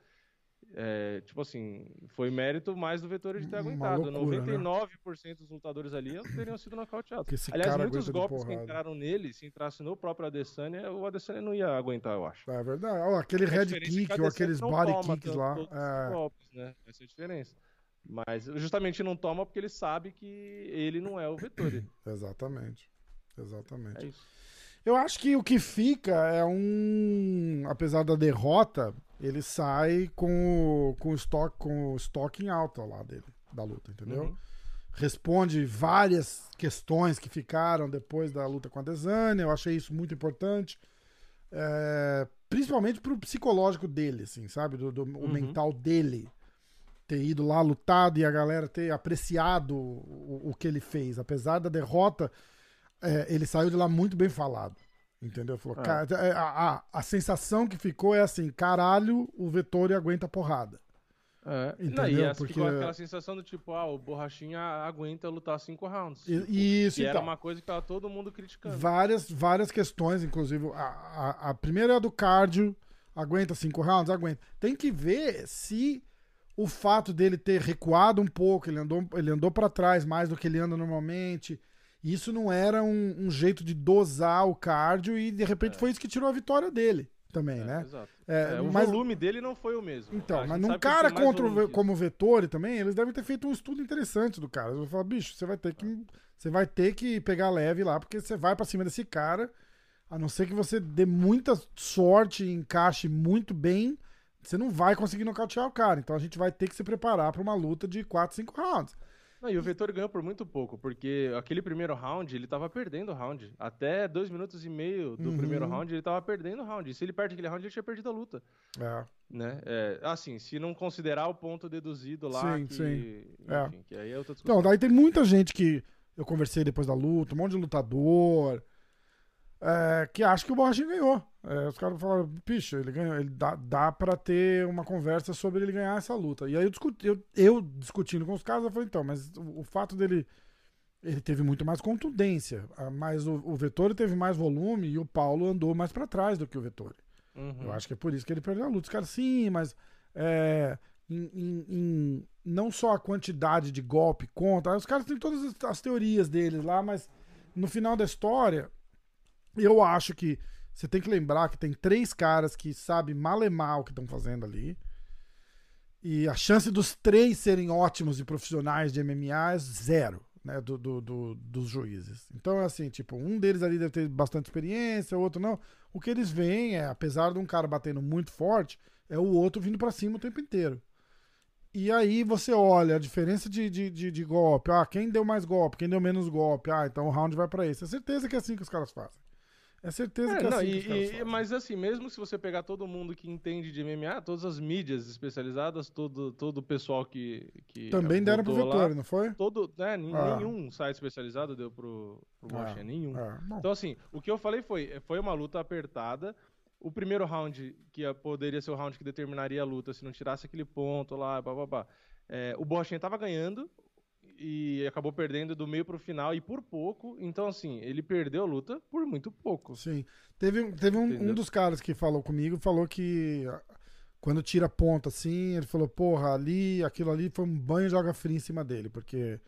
é, tipo assim, foi mérito mais do Vettori de ter aguentado. loucura, né? 99% dos lutadores ali teriam sido nocauteados. Aliás, muitos golpes que entraram nele, se entrasse no próprio Adesanya, o Adesanya não ia aguentar, eu acho. É verdade. Ó, aquele head é que kick o ou aqueles body kicks lá. É, golpes, né? Essa é a diferença. Mas justamente não toma porque ele sabe que ele não é o Vettori. exatamente. Exatamente. É isso. Eu acho que o que fica é um. Apesar da derrota, ele sai com o, com o estoque com o estoque em alta lá dele, da luta, entendeu? Uhum. Responde várias questões que ficaram depois da luta com a Desânia. Eu achei isso muito importante. É, principalmente pro psicológico dele, assim, sabe? Do, do- O Uhum. mental dele. Ter ido lá, lutado e a galera ter apreciado o, o que ele fez. Apesar da derrota, é, ele saiu de lá muito bem falado. Entendeu? Falou, É. "Cara, é, a, a, a sensação que ficou é assim: caralho, o Vettori aguenta porrada. É. Não, Entendeu? e essa Porque- ficou aquela sensação do tipo, ah, o Borrachinha aguenta lutar cinco rounds. E- Tipo, isso, que era então. uma coisa que tava todo mundo criticando. Várias, várias questões, inclusive. A, a, a primeira é a do cardio. Aguenta cinco rounds? Aguenta. Tem que ver se o fato dele ter recuado um pouco, ele andou, ele andou para trás mais do que ele anda normalmente. Isso não era um, um jeito de dosar o cardio e de repente É. foi isso que tirou a vitória dele também, É, né? Exato. É, É, o mas- volume dele não foi o mesmo. Então, mas num cara contra o, como o Vettori também, eles devem ter feito um estudo interessante do cara. Eles vão falar, bicho, você vai ter que. Você vai ter que pegar leve lá, porque você vai pra cima desse cara. A não ser que você dê muita sorte e encaixe muito bem, você não vai conseguir nocautear o cara. Então a gente vai ter que se preparar para uma luta de 4, 5 rounds. Não, e o Vettori ganhou por muito pouco, porque aquele primeiro round, ele tava perdendo o round. Até dois minutos e meio do Uhum. primeiro round, ele tava perdendo o round. E se ele perde aquele round, ele tinha perdido a luta. É. Né? É, assim, se não considerar o ponto deduzido lá, Sim, que, sim. É. enfim, que aí é outra discussão. Então, daí tem muita gente que eu conversei depois da luta, um monte de lutador, é, que acha que o Borrachinha ganhou. É, os caras falaram, picha, ele ganhou, ele dá, dá pra ter uma conversa sobre ele ganhar essa luta. E aí eu, discuti, eu, eu discutindo com os caras, eu falei, então, mas o, o fato dele. Ele teve muito mais contundência, mas o, o Vettori teve mais volume e o Paulo andou mais pra trás do que o Vettori. Uhum. Eu acho que é por isso que ele perdeu a luta. Os caras, sim, mas é, em, em- em- não só a quantidade de golpe conta, os caras têm todas as, as teorias deles lá, mas no final da história, eu acho que você tem que lembrar que tem três caras que sabem malemar o que estão fazendo ali. E a chance dos três serem ótimos e profissionais de MMA é zero, né? Do, do- do- dos juízes. Então é assim, tipo, um deles ali deve ter bastante experiência, o outro não. O que eles veem é, apesar de um cara batendo muito forte, é o outro vindo pra cima o tempo inteiro. E aí você olha a diferença de, de, de, de golpe. Ah, quem deu mais golpe, quem deu menos golpe. Ah, então o round vai pra esse. É certeza que é assim que os caras fazem. É certeza É, que é não, assim e- e- mas assim, mesmo se você pegar todo mundo que entende de MMA, todas as mídias especializadas, todo, todo o pessoal que, que Também deram pro lá, Vettori, não foi? todo, né, Ah. nenhum site especializado deu pro, pro Ah, nenhum. Bom. Então, assim, o que eu falei foi, foi uma luta apertada. O primeiro round, que poderia ser o round que determinaria a luta, se não tirasse aquele ponto lá, babá. É, o Borrachinha tava ganhando e acabou perdendo do meio pro final e por pouco. Então, assim, ele perdeu a luta por muito pouco. Sim. Teve, um- teve um, um dos caras que falou comigo, falou que ah, quando tira ponta assim, ele falou, porra, ali, aquilo ali foi um banho de água fria em cima dele, porque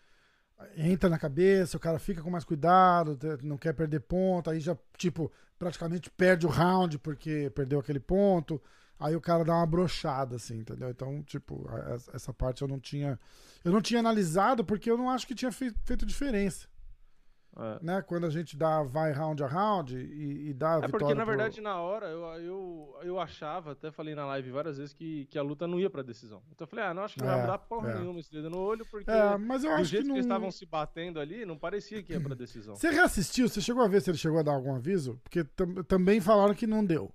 entra na cabeça, o cara fica com mais cuidado, não quer perder ponto, aí já, tipo, praticamente perde o round porque perdeu aquele ponto. Aí o cara dá uma brochada, assim, entendeu? Então, tipo, essa- parte eu não tinha. Eu não tinha analisado porque eu não acho que tinha fei- feito diferença É. né? Quando a gente dá vai round a round e, e dá a É vitória porque, na pro- verdade, na hora, eu, eu, eu achava, até falei na live várias vezes, que, que a luta não ia pra decisão. Então eu falei, ah, não, acho que não É, vai mudar porra é. nenhuma esse dedo no olho, porque É, mas eu do acho jeito que que, eles não. estavam se batendo ali, não parecia que ia pra decisão. Você reassistiu? Você chegou a ver se ele chegou a dar algum aviso? Porque tam- também falaram que não deu.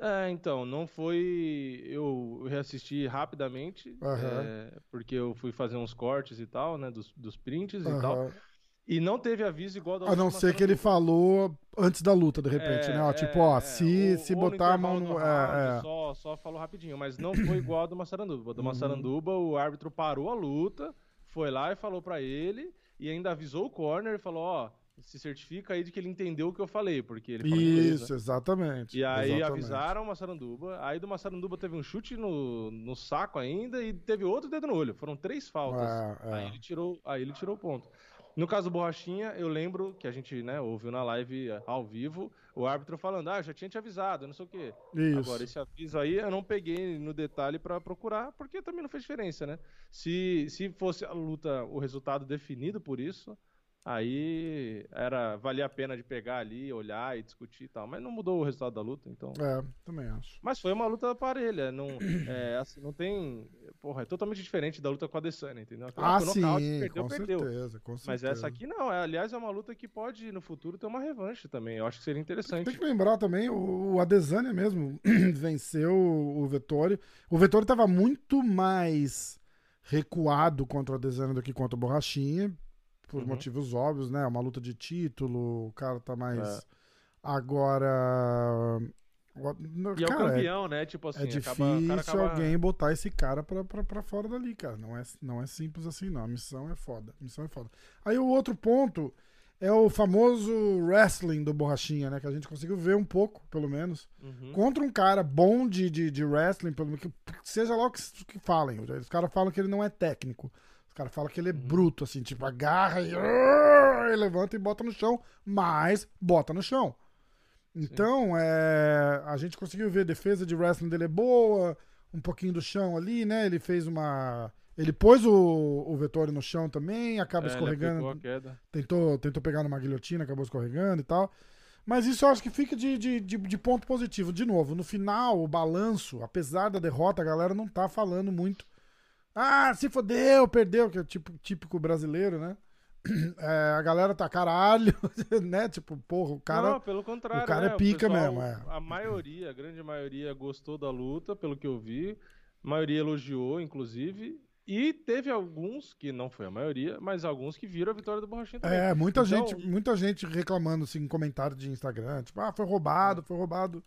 É, então, não foi. Eu reassisti rapidamente, Aham. é, porque eu fui fazer uns cortes e tal, né, dos, dos prints e Aham. tal. E não teve aviso igual da A não ser que ele falou antes da luta, de repente, É, né? Ó, é, tipo, ó, é, se, ou- se botar a mão no. round, É, é. Só, só falou rapidinho, mas não foi igual a do Massaranduba. Do Uhum. Massaranduba, o árbitro parou a luta, foi lá e falou pra ele, e ainda avisou o corner e falou: ó, se certifica aí de que ele entendeu o que eu falei, porque ele falou inglês, Isso, né? exatamente. E aí exatamente. avisaram o Massaranduba, aí do Massaranduba teve um chute no, no saco ainda e teve outro dedo no olho. Foram três faltas. É, é. Aí ele tirou, aí ele tirou o ponto. No caso do Borrachinha, eu lembro que a gente, né, ouviu na live eh, ao vivo, o árbitro falando, ah, já tinha te avisado, não sei o quê. Isso. Agora, esse aviso aí eu não peguei no detalhe pra procurar, porque também não fez diferença, né? Se, se fosse a luta, o resultado definido por isso, aí era valia a pena de pegar ali, olhar e discutir e tal. Mas não mudou o resultado da luta, então. É, também acho. Mas foi uma luta parelha, não, é, assim, não tem. Porra, é totalmente diferente da luta com a Adesanya, entendeu? Aquela Ah, sim, nocaute, perdeu, com perdeu. certeza, com certeza. Mas essa aqui não, é, aliás, é uma luta que pode no futuro ter uma revanche também. Eu acho que seria interessante. Tem que lembrar também, o, o Adesanya mesmo venceu o Vettori. O Vettori estava muito mais recuado contra o Adesanya do que contra o Borrachinha, por Uhum. motivos óbvios, né? Uma luta de título, o cara tá mais... É. Agora... E é o cara, é- campeão, né? Tipo assim, é difícil acaba, o cara acaba... alguém botar esse cara pra, pra, pra fora dali, cara. Não é, não é simples assim, não. A missão é foda. A missão é foda. Aí o outro ponto é o famoso wrestling do Borrachinha, né? Que a gente conseguiu ver um pouco, pelo menos. Uhum. Contra um cara bom de, de, de wrestling, pelo menos, que, seja lá o que, que falem. Os caras falam que ele não é técnico. Os caras falam que ele é Uhum. bruto, assim, tipo, agarra e, e levanta e bota no chão, mas bota no chão. Então, é, a gente conseguiu ver a defesa de wrestling dele é boa, um pouquinho do chão ali, né? Ele fez uma. Ele pôs o, o Vettori no chão também, acaba É, ele escorregando. aplicou a queda. Tentou, tentou pegar numa guilhotina, acabou escorregando e tal. Mas isso eu acho que fica de, de, de, de ponto positivo. De novo, no final, o balanço, apesar da derrota, a galera não tá falando muito. Ah, se fodeu, perdeu, que é o tipo, típico brasileiro, né? É, a galera tá caralho, né? Tipo, porra, o cara. Não, pelo contrário. o cara né? é pica pessoal, mesmo, é. A maioria, a grande maioria gostou da luta, pelo que eu vi. A maioria elogiou, inclusive. E teve alguns, que não foi a maioria, mas alguns que viram a vitória do Borrachinha também. É, muita, Então, gente, muita gente reclamando assim, em comentário de Instagram, tipo, ah, foi roubado, foi roubado.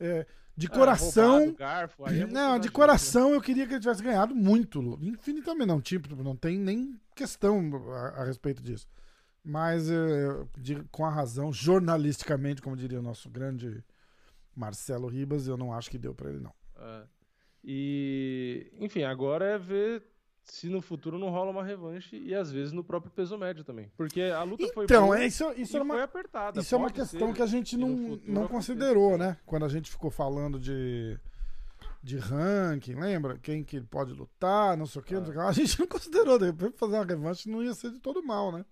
É, de é, coração. roubado, garfo, aí é não, de exagero, coração eu queria que ele tivesse ganhado muito. Infinitamente não, tipo, não tem nem questão a, a respeito disso. Mas é, de- com a razão, jornalisticamente, como diria o nosso grande Marcelo Ribas, eu não acho que deu pra ele, não. É. E, enfim, agora é ver se no futuro não rola uma revanche e às vezes no próprio peso médio também. Porque a luta foi Então, é, isso, isso e era uma, foi apertada. Isso é uma questão ser que a gente que não, não considerou, né? Quando a gente ficou falando de, de ranking, lembra? Quem que pode lutar, não sei o quê. não sei o quê. A gente não considerou. De repente, fazer uma revanche não ia ser de todo mal, né?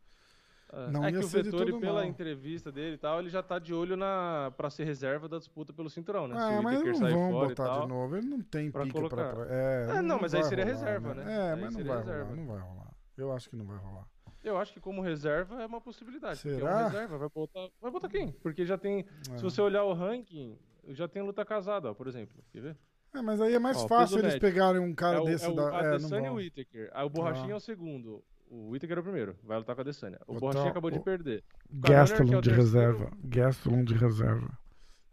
É, Não é ia que o Vettori, pela mal. entrevista dele e tal, ele já tá de olho na para ser reserva da disputa pelo cinturão, né? Se Ah, o mas não vão botar tal. de novo. Ele não tem pra pica colocar. pra- é, É, não, mas aí seria rolar, reserva, né? É, Aí mas não vai rolar. reserva. Não vai rolar. Eu acho que não vai rolar. Eu acho que como reserva é uma possibilidade. É Será? uma reserva, vai botar. Vai botar quem? Porque já tem. É. Se você olhar o ranking, já tem luta casada, ó, por exemplo. Quer ver? É, mas aí é mais Ó, fácil eles médio. pegarem um cara é o, desse é o da. É, não o. Whittaker. Aí o Borrachinha Ah. é o segundo. O Whittaker é o primeiro. Vai lutar com a Adesanya. O Botar Borrachinha acabou de o- perder. Gastelum que é o de terceiro. reserva. Gastelum de reserva.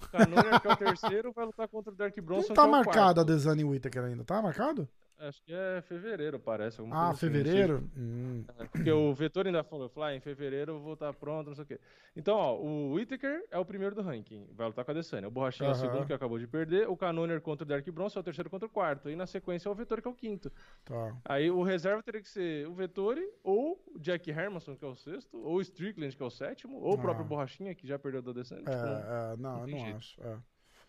O Cannonier, que é o terceiro, vai lutar contra o Dark Bronson, Não tá é o marcado a quarto. Desani Whittaker ainda, tá marcado? Acho que é fevereiro, parece. Ah, assim, não fevereiro? Hum. É, Porque o Vettori ainda falou, falou, ah, em fevereiro eu vou estar pronto, não sei o quê. Então, ó, o Whittaker é o primeiro do ranking, vai lutar com a Adesanya. O Borrachinha é o segundo, que acabou de perder. O Cannonier contra o Dark Bronson é o terceiro contra o quarto. E na sequência é o Vettori, que é o quinto. Tá. Aí o reserva teria que ser o Vettori, ou o Jack Hermanson, que é o sexto, ou o Strickland, que é o sétimo, ou o próprio Ah. Borrachinha, que já perdeu da Adesanya. É, Tipo, não- é, não, não jeito. acho. é.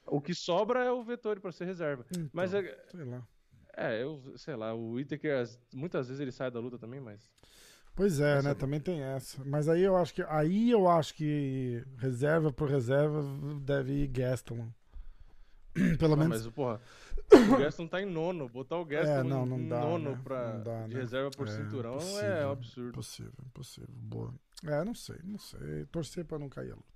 O que sobra é o Vettori pra ser reserva. Então, Mas é, sei lá. É, eu sei lá, o Whittaker, as- muitas vezes ele sai da luta também, mas. Pois é, né? é Também tem essa. Mas aí eu acho que aí eu acho que reserva por reserva deve ir Gaston. Pelo Não, menos. mas, porra, o Gaston tá em nono. Botar o Gaston É, não, em não dá, nono né? pra, Não dá, de né? reserva por É, cinturão é impossível, um absurdo. Impossível, impossível. Boa. É, não sei, não sei. Torcer pra não cair a luta.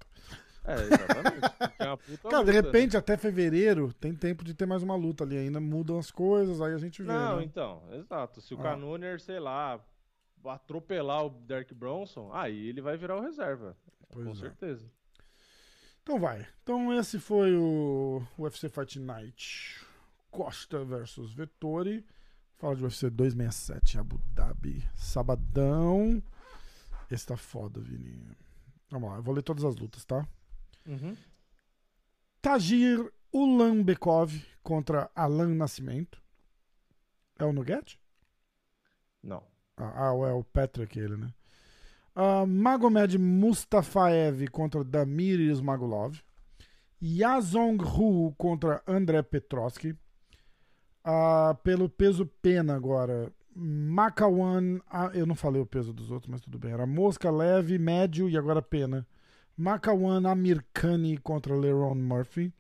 É, exatamente. é Cara, de né? repente, até fevereiro, tem tempo de ter mais uma luta ali ainda. Mudam as coisas, aí a gente vê. Não, né? então, exato. Se o Ah. Cannonier, sei lá, atropelar o Dark Bronson, aí ele vai virar o reserva. Pois com é. certeza. Então vai. Então esse foi o UFC Fight Night. Costa versus Vettori. Fala de UFC 267, Abu Dhabi. Sabadão. Esse tá foda, Vini. Vamos lá, eu vou ler todas as lutas, tá? Uhum. Tagir Ulanbekov contra Alan Nascimento. É o Nugget? Não. Ah, ah, é o Patrick ele, né? Ah, Magomed Mustafaev contra Damir Ismagulov. Yazong Hu contra André Petrovski. Ah, pelo peso pena agora. Makawan. ah, eu não falei o peso dos outros, mas tudo bem. Era mosca leve, médio e agora pena. Makawan Amirkani contra Leron Murphy.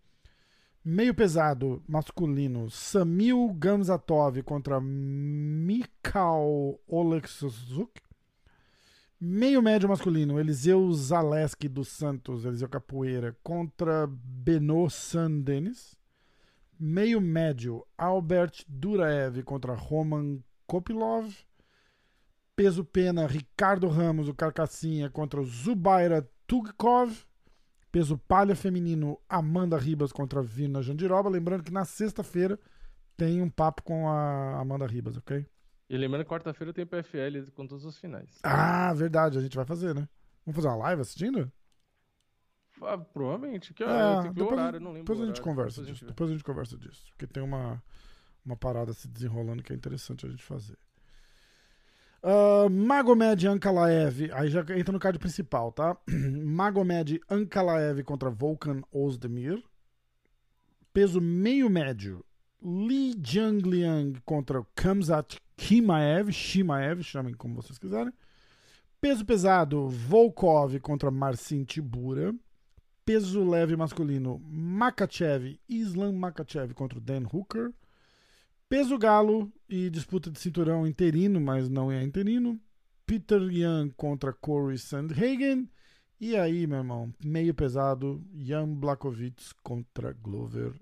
Meio pesado, masculino, Samil Gamzatov contra Mikhail Oleksuzuk. Meio médio masculino, Eliseu Zaleski dos Santos, Eliseu Capoeira, contra Beno Sandenis. Meio médio, Albert Duraev contra Roman Kopilov. Peso pena, Ricardo Ramos, o Carcassinha, contra Zubaira Tugkov. Peso palha feminino, Amanda Ribas contra Vina Jandiroba. Lembrando que na sexta-feira tem um papo com a Amanda Ribas, ok? E lembrando que quarta-feira tem PFL com todos os finais. Ah, verdade, a gente vai fazer, né? Vamos fazer uma live assistindo? Ah, provavelmente. Que, É, eu depois, horário, não lembro. depois a gente conversa depois a disso. gente vê. Depois a gente conversa disso. Porque tem uma, uma parada se desenrolando que é interessante a gente fazer. Ah, Magomed Ankalaev, aí já entra no card principal, tá? Magomed Ankalaev contra Volkan Ozdemir. Peso meio médio, Li Jiangliang contra Kamzat Kimaev, Shimaev, chamem como vocês quiserem. Peso pesado, Volkov contra Marcin Tibura. peso leve masculino, Makachev, Islam Makachev contra Dan Hooker. Peso galo e disputa de cinturão interino, mas não é interino. Peter Young contra Corey Sandhagen. E aí, meu irmão, meio pesado, Jan Blakovic contra Glover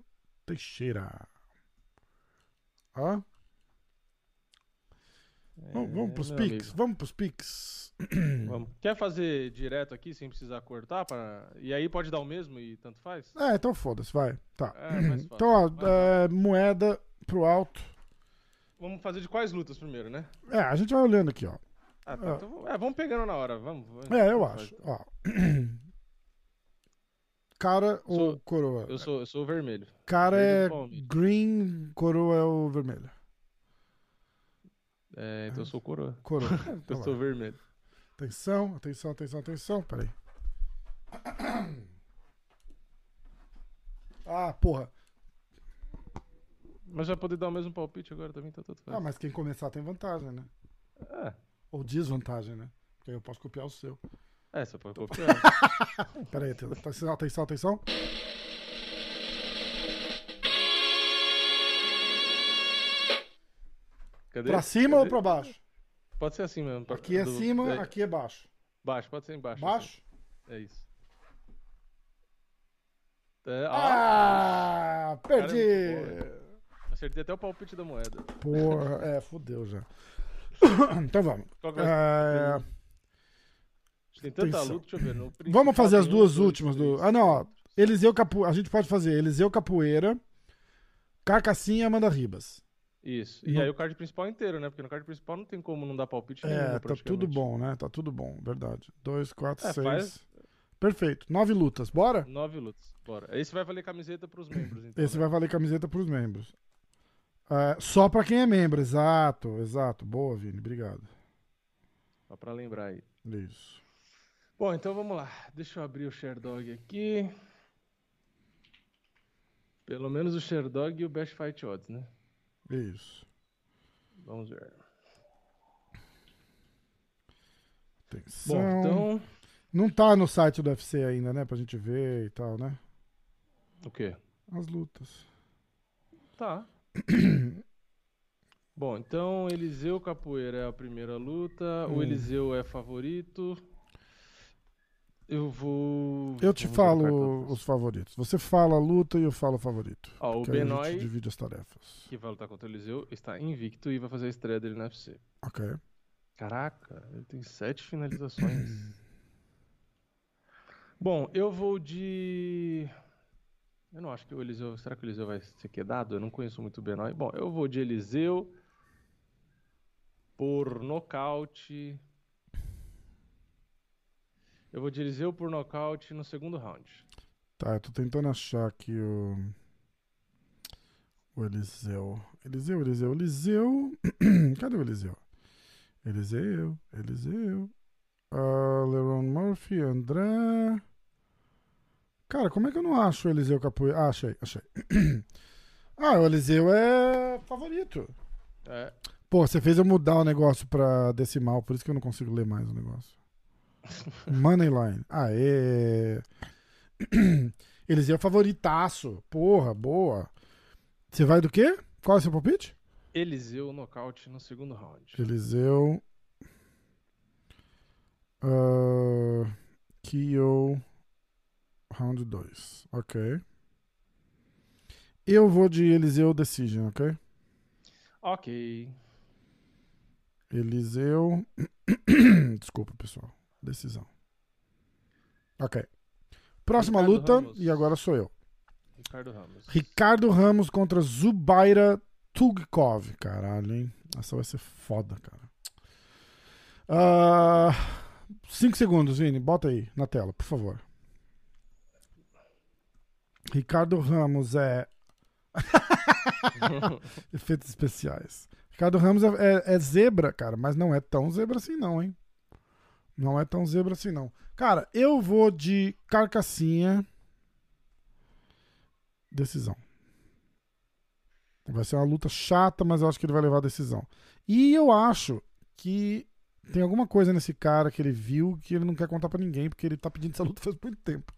Teixeira. Ó. Vamos, vamos pros pics, vamos pros pics. Vamos. Quer fazer direto aqui sem precisar cortar? Pra... E aí pode dar o mesmo e tanto faz? É, então foda-se, vai. Tá. É. Então, ó, é, moeda pro alto. Vamos fazer de quais lutas primeiro, né? É, a gente vai olhando aqui, ó. Ah, tá, Ah. então, é, vamos pegando na hora, vamos. vamos. É, eu Tanto acho. Ó. Cara ou Sou- coroa? Eu sou, eu sou o vermelho. Cara é green, coroa é o vermelho. É, então eu sou coroa. Coroa. Eu Então sou vai. vermelho. Atenção, atenção, atenção, atenção. Peraí. Ah, porra. Mas vai poder dar o mesmo palpite agora também, tá tudo Ah, faz. mas quem começar tem vantagem, né? É, Ou desvantagem, né? Porque aí eu posso copiar o seu. é, você pode copiar. Peraí, atenção, atenção, atenção. Cadê? Pra cima Cadê? ou pra baixo? Pode ser assim mesmo. pra- Aqui é do- cima, é, aqui é baixo. Baixo, pode ser embaixo. Baixo? assim. É isso. É, ó, Ah, perdi! Cara, acertei até o palpite da moeda. Porra, é, fodeu já. Então vamos. Vai É, Tem tanta atenção. luta, deixa eu ver. no Vamos fazer as um, duas dois, últimas do. três, Ah, não, ó. Eliseu Capoeira. A gente pode fazer Eliseu Capoeira, Carcassinha e Amanda Ribas. Isso. E No- aí o card principal inteiro, né? Porque no card principal não tem como não dar palpite nenhum, É, tá tudo bom, né? Tá tudo bom, verdade. Dois, quatro, É, seis. faz- Perfeito. Nove lutas. Bora? Nove lutas. Bora. Esse vai valer camiseta pros membros, então. Esse né? vai valer camiseta pros membros. É, só pra quem é membro, exato, exato. Boa, Vini, obrigado. Só pra lembrar aí. Isso. Bom, então vamos lá. Deixa eu abrir o Sherdog aqui. Pelo menos o Sherdog e o Best Fight Odds, né? Isso. Vamos ver. Atenção. Bom, então. Não tá no site do UFC ainda, né? Pra gente ver e tal, né? O quê? As lutas. Tá. Bom, então Eliseu Capoeira é a primeira luta. Hum. O Eliseu é favorito. Eu vou. Eu te o falo os favoritos. Você fala a luta e eu falo o favorito. Ó, o aí a gente divide as tarefas. que vai lutar contra o Eliseu, está invicto e vai fazer a estreia dele no UFC. Ok. Caraca, ele tem sete finalizações. Bom, eu vou de. Eu não acho que o Eliseu. Será que o Eliseu vai ser quedado? Eu não conheço muito o Benoit. Bom, eu vou de Eliseu por nocaute. Eu vou de Eliseu por nocaute no segundo round. Tá, eu tô tentando achar aqui o. O Eliseu. Eliseu, Eliseu, Eliseu. Cadê o Eliseu? Eliseu, Eliseu. Leron Murphy, André. Cara, como é que eu não acho o Eliseu Capoeira? Ah, achei, achei. ah, o Eliseu é favorito. É, Pô, você fez eu mudar o negócio pra decimal, por isso que eu não consigo ler mais o negócio. Moneyline. Aê! Eliseu favoritaço. Porra, boa. Você vai do quê? Qual é o seu palpite? Eliseu nocaute no segundo round. Eliseu. Uh, Kyo. Round 2. Ok. Eu vou de Eliseu Decision, ok? Ok. Eliseu. Desculpa, pessoal. Decisão. Ok. Próxima Ricardo luta, Ramos. e agora sou eu. Ricardo Ramos. Ricardo Ramos contra Zubaira Tugkov. Caralho, hein? Essa vai ser foda, cara. Ah, cinco segundos, Vini. Bota aí na tela, por favor. Ricardo Ramos é. Efeitos especiais. Ricardo Ramos é, é- é zebra, cara, mas não é tão zebra assim, não, hein? Não é tão zebra assim, não. Cara, eu vou de carcassinha. Decisão. Vai ser uma luta chata, mas eu acho que ele vai levar a decisão. E eu acho que tem alguma coisa nesse cara que ele viu que ele não quer contar pra ninguém, porque ele tá pedindo essa luta faz muito tempo.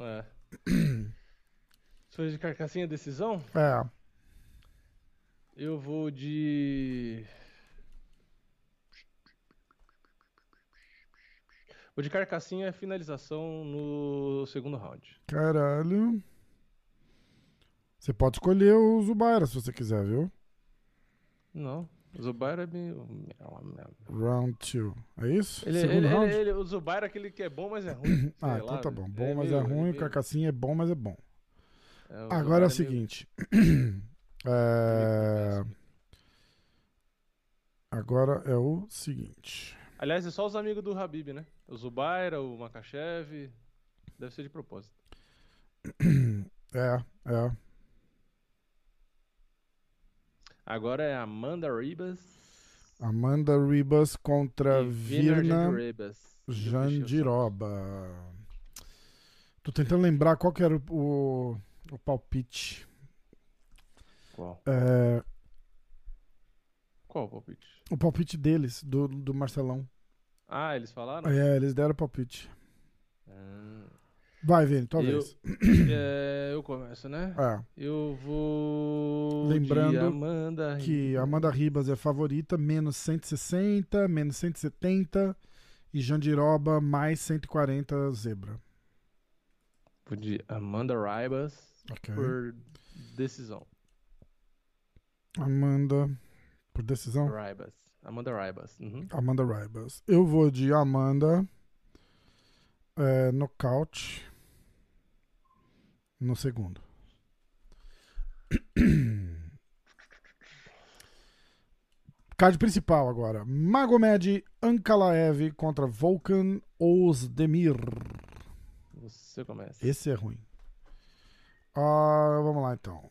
É. Se for de carcassinha decisão, É. eu vou de. Vou de carcassinha finalização no segundo round. Caralho. Você pode escolher o Zubaira se você quiser, viu? Não. O Zubaira é bem. Round 2. É isso? Ele, Segundo ele, round? ele- o Zubaira é aquele que é bom, mas é ruim. ah, então lá, tá bom. Bom, é mas meio- é ruim. é O meio- Carcassinha é bom, mas é bom. É, Agora é o meio- seguinte. É, Agora é o seguinte. Aliás, é só os amigos do Habib, né? O Zubaira, o Makachev. Deve ser de propósito. É, é. Agora é Amanda Ribas Amanda Ribas contra Virna Virna Ribas. Jandiroba. Tô tentando lembrar qual que era o, o, o palpite. Qual? É, Qual o palpite? o palpite deles, do, do Marcelão. Ah, eles falaram? É, eles deram palpite. Ah. Vai, Vini, tua vez. É, eu começo, né? É, Eu vou. Lembrando Amanda que. Amanda Ribas é favorita, menos 160, menos 170. E Jandiroba, mais 140 zebra. Vou de Amanda Ribas Ok. por decisão. Amanda, por decisão? Ribas. Amanda Ribas. Uhum. Amanda Ribas. Eu vou de Amanda. É, nocaute. No segundo. Card principal agora. Magomed Ankalaev contra Volkan Ozdemir. Você começa. Esse é ruim. Ah, vamos lá então.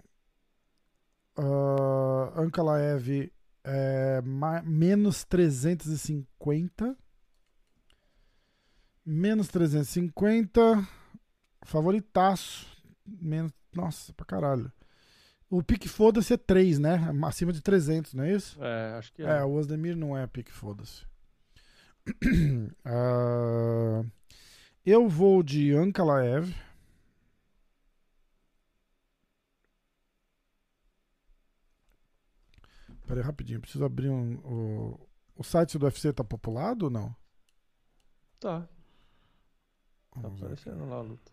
Ah, Ankalaev é menos 350. Menos 350. Favoritaço. Menos, nossa, pra caralho. O pique foda-se é 3, né? Acima de 300, não é isso? É, acho que é. É, o Osdemir não é pique foda-se. Ah, eu vou de Ankalaev. Pera aí, rapidinho, preciso abrir um. O, o site do UFC tá populado ou não? Tá, tá aparecendo lá a luta.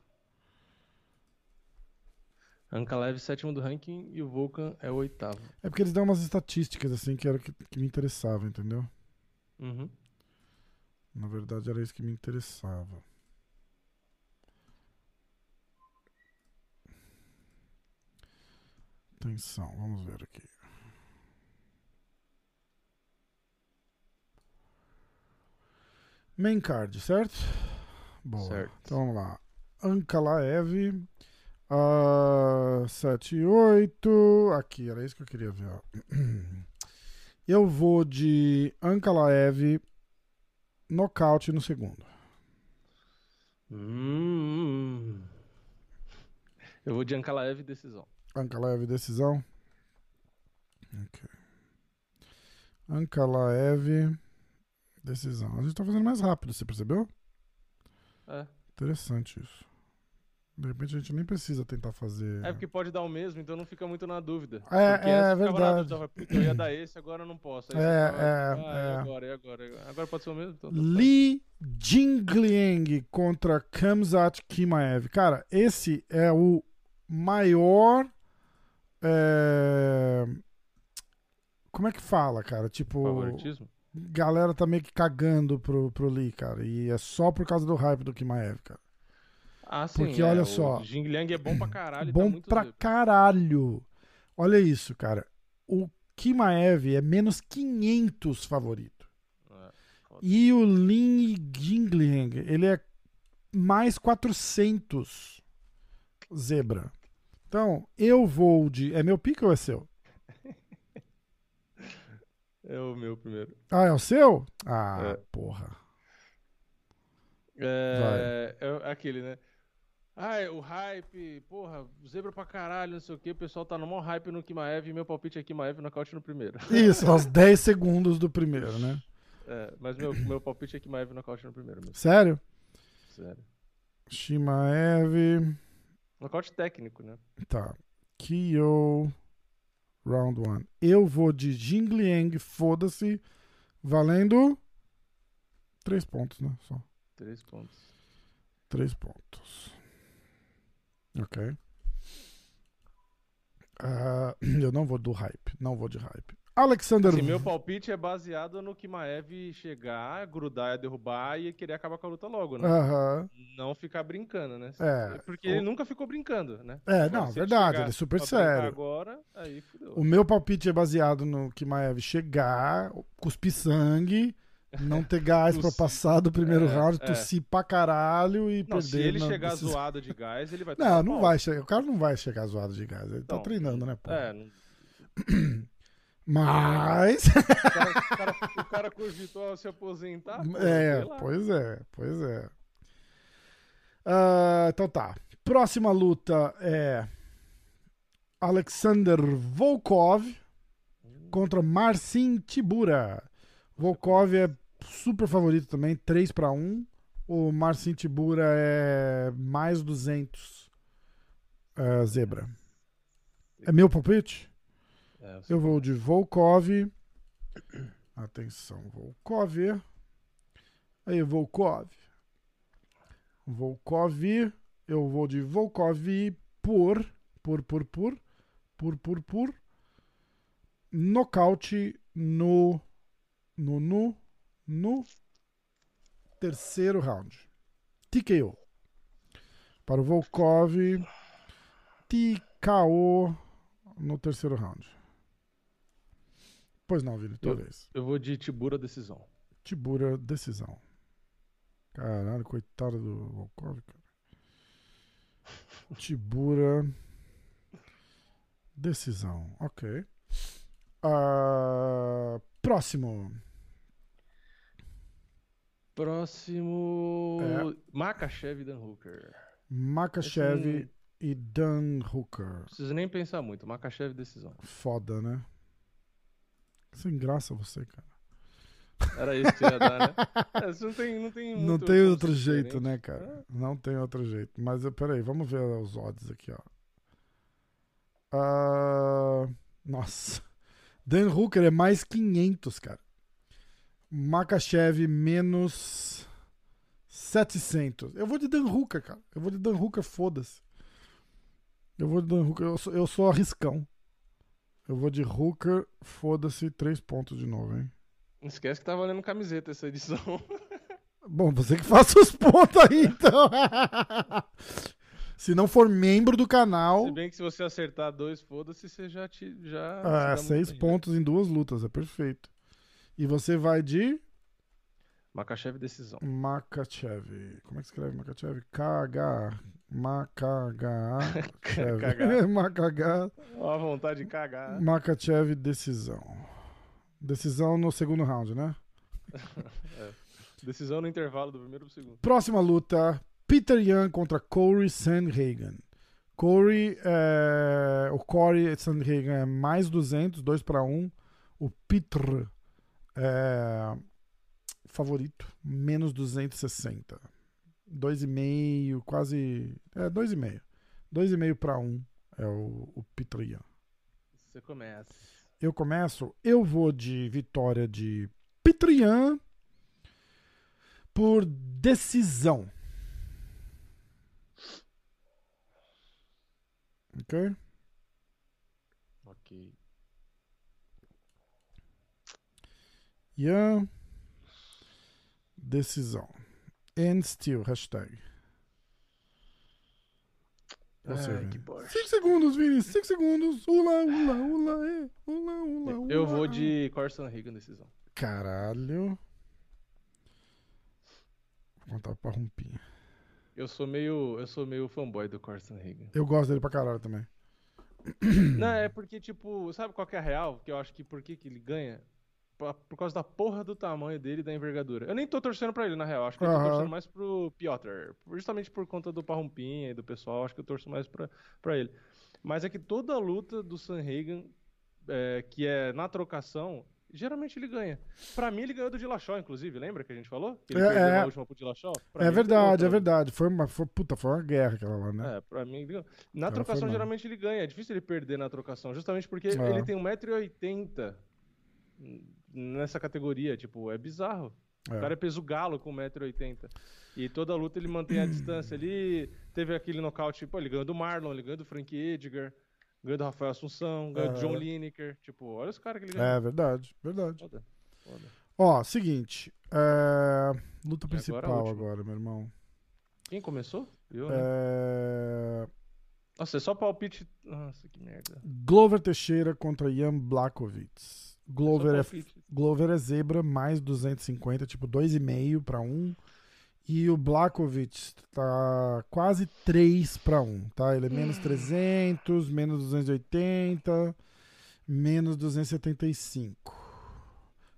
Ankalaev, sétimo do ranking, e o Vulcan é o oitavo. É porque eles dão umas estatísticas assim que era o que, que me interessava, entendeu? Uhum. Na verdade era isso que me interessava. Atenção, vamos ver aqui. Main card, certo? Boa. Certo. Então vamos lá. Ankalaev. Uh, 7 e 8. Aqui, era isso que eu queria ver. ó. Eu vou de Ankalaev nocaute no segundo. Hum. Eu vou de Ankalaev decisão. Ankalaev decisão. Ok. Ankalaev decisão. A gente tá fazendo mais rápido, você percebeu? É. Interessante isso. De repente a gente nem precisa tentar fazer. É porque pode dar o mesmo, então não fica muito na dúvida. É, Porque é verdade. dúvida, "Puta, eu ia dar esse, agora eu não posso. Aí É, fala, é, ah, é. agora, é agora, agora pode ser o mesmo? Então, tá certo. Li Jingliang contra Kamzat Kimaev. Cara, esse é o maior. é, Como é que fala, cara? Tipo, Favoritismo? Galera tá meio que cagando pro, pro Lee, cara. E é só por causa do hype do Kimaev, cara. Ah, sim. Porque é, olha o só. Jing Liang é bom pra caralho. Bom tá pra caralho. Olha isso, cara. O Kimaev é menos 500 favorito. É. E o Lin Jingliang, ele é mais 400 zebra. Então, eu vou de. É meu pique ou é seu? É o meu primeiro. Ah, é o seu? Ah, É. porra. É, é aquele, né? Ah, o hype, porra, zebra pra caralho, não sei o que. O pessoal tá no maior hype no Kimaev e meu palpite é Kimaev nocaute no primeiro. Isso, aos 10 segundos do primeiro, né? É, mas meu, meu palpite é Kimaev nocaute no primeiro mesmo. Sério? Sério. Shimaev. Nocaute técnico, né? Tá. Kyo. Round 1. Eu vou de Jingliang, foda-se. Valendo. Três pontos, né? Só. Três pontos. Três pontos. Ok. Ah, eu não vou do hype. Não vou de hype. Alexander. Assim, meu palpite é baseado no que Maev chegar, grudar e derrubar e querer acabar com a luta logo, né? Aham. Não ficar brincando, né? É. Porque O- ele nunca ficou brincando, né? É, Agora, não, verdade. chegar Ele é super sério. Agora, aí fudeu. O meu palpite é baseado no que Maev chegar, cuspir sangue, não ter gás pra passar do primeiro É, round, é. tossir pra caralho e Não, perder. se ele chegar decisão. zoado de gás, ele vai Não, não pau. vai chegar. O cara não vai chegar zoado de gás. Ele tá Então, treinando, né, pô? É, não- Mas. o, cara, o, cara, o cara cogitou se aposentar. é, pois é, pois é. Ah, então tá. Próxima luta é Alexander Volkov contra Marcin Tibura. Volkov é super favorito também, 3 para 1. O Marcin Tibura é mais 200 ah, zebra. É meu palpite? É, Eu vou de Volkov. Atenção, Volkov. Aí, Volkov. Volkov. Eu vou de Volkov por. Por, por, por. Por, por, por. Nocaute no. No, no. No. Terceiro round. TKO. Para o Volkov. TKO no terceiro round. Pois não, Vini, tua Eu- vez. Eu vou de Tibura decisão. Tibura, decisão. Caralho, coitado do Volkov, cara. Tibura, decisão. Ok. Ah, próximo. Próximo. É. Makachev e Dan Hooker. Makachev Esse e Dan Hooker. Não preciso nem pensar muito. Makachev decisão. Foda, né? Sem graça você, cara. Era isso que ia dar, né? É, não tem, não tem Não tem outro jeito, diferente. né, cara? Não tem outro jeito. Mas peraí, vamos ver os odds aqui, ó. Ah, nossa. Dan Hooker é mais 500, cara. Makachev menos 700. Eu vou de Dan Hooker, cara. Eu vou de Dan Hooker, foda-se. Eu vou de Dan Hooker. Eu sou, eu sou arriscão. Eu vou de Hooker, foda-se, 3 pontos de novo, hein? Não esquece que tá valendo camiseta essa edição. Bom, você que faça os pontos aí, então. se não for membro do canal, Se bem que se você acertar dois, foda-se, você já te. Já ah, seis bem. pontos em duas lutas, é perfeito. E você vai de Makachev decisão. Makachev. Como é que escreve Makachev? KH. Makh. Chev. Cagar. Makh. Ó, a vontade de cagar. Makachev, decisão. Decisão no segundo round, né? Decisão no intervalo do primeiro pro segundo. Próxima luta: Peter Young contra Corey Sandhagen. Corey, é, o Corey Sandhagen é mais 200, 2 para 1. O Peter é favorito, menos 260. 2,5, quase. É, 2,5. 2,5 para 1 é o, o. Você começa. Eu começo, eu vou de vitória de Young por decisão. Ok? Ok. Ian. Decisão. And still, hashtag. Ai, que bosta. 5 segundos, Vini. 5 segundos. Ula, ula, ula, é. Ula, ula, ula. Eu vou de Corson Regan decisão. Caralho. Vou contar pra Rumpinha. Eu sou meio. Eu sou meio fanboy do Corson Regan. Eu gosto dele pra caralho também. Não, é porque, tipo, sabe qual que é a real? Que eu acho que por que, que ele ganha? Por, por causa da porra do tamanho dele e da envergadura. Eu nem tô torcendo pra ele, na real. Acho que eu tô torcendo mais pro Piotr. Justamente por conta do Parrumpinha e do pessoal, acho que eu torço mais pra, pra ele. Mas é que toda a luta do Sanhagen, é, que é na trocação, geralmente ele ganha. Pra mim, ele ganhou do Dillashaw, inclusive, lembra que a gente falou? Que É, ele perdeu é. na última pro? Pra É verdade, é verdade. Foi uma, foi, puta, foi uma guerra aquela lá, né? É, pra mim, ele ganhou. Na Ela trocação, geralmente ele ganha. É difícil ele perder na trocação, justamente porque É. ele tem 1,80m nessa categoria. Tipo, é bizarro. É. O cara é peso galo com 1,80m. E toda luta ele mantém a distância ali. Teve aquele nocaute, pô, ele ganhou do Marlon, ele ganhou do Frank Edgar, ganhou do Rafael Assunção, ganhou do É. John Lineker. Tipo, olha os caras que ele ganhou. É verdade, verdade. Foda, foda. Ó, seguinte. é, Luta agora a principal última. agora, meu irmão. Quem começou? Eu, né? É... Nossa, é só palpite. Nossa, que merda. Glover Teixeira contra Jan Blachowicz. Glover é. Glover é zebra, mais 250, tipo 2,5 para 1. E o Blachowicz tá quase 3 para 1, tá? Ele é menos 300, menos 280, menos 275.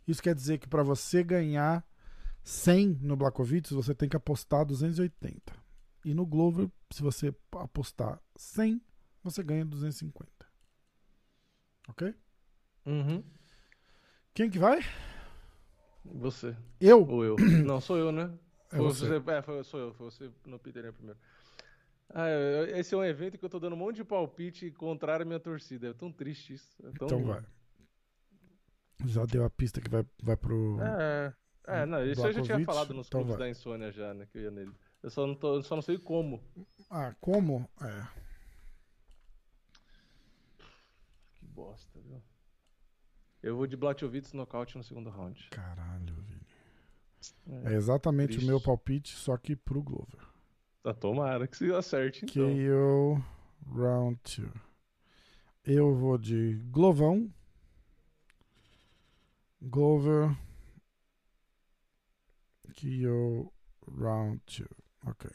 Isso quer dizer que para você ganhar 100 no Blachowicz, você tem que apostar 280. E no Glover, se você apostar 100, você ganha 250. Ok? Uhum. Quem que vai? Você. Eu? Ou eu. Não, sou eu, né? É Foi você. É, foi, sou eu. Foi você no Peter primeiro. Ah, esse é um evento que eu tô dando um monte de palpite contrário à minha torcida. É tão triste isso. É tão... Então vai. Já deu a pista que vai, vai pro. É, é, não, isso eu já tinha falado nos Então da insônia já, né? Que eu ia nele. Eu só não, tô, eu só não sei como. Ah, como? É. Que bosta, viu? Eu vou de Blachowicz nocaute no segundo round. Caralho, Vini. É. É exatamente Triste. o meu palpite, só que pro Glover. Tá, tomara que se acerte, então. KO Round 2. Eu vou de Glovão. Glover. KO Round 2. Ok.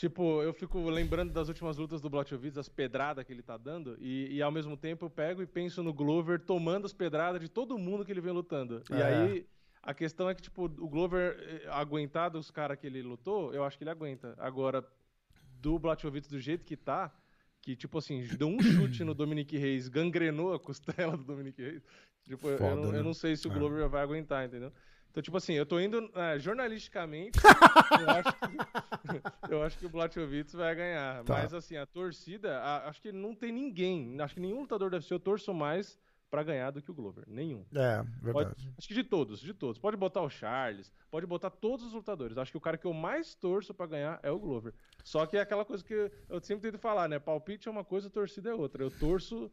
Tipo, eu fico lembrando das últimas lutas do Blachowicz, as pedradas que ele tá dando, e, e ao mesmo tempo eu pego e penso no Glover tomando as pedradas de todo mundo que ele vem lutando. E É. aí, a questão é que, tipo, o Glover eh, aguentar dos caras que ele lutou, eu acho que ele aguenta. Agora, do Blachowicz do jeito que tá, que, tipo assim, deu um chute no Dominic Reis, gangrenou a costela do Dominic Reis. Tipo, eu- Foda, eu, não, né? eu não sei se o É. Glover vai aguentar, entendeu? Então, tipo assim, eu tô indo é, jornalisticamente, eu acho que, eu acho que o Blachowicz vai ganhar. Tá. Mas, assim, a torcida, a- acho que não tem ninguém, acho que nenhum lutador deve ser, eu torço mais pra ganhar do que o Glover. Nenhum. É, Pode- verdade. acho que de todos, de todos. Pode botar o Charles, pode botar todos os lutadores. Acho que o cara que eu mais torço pra ganhar é o Glover. Só que é aquela coisa que eu sempre tento falar, né? Palpite é uma coisa, torcida é outra. Eu torço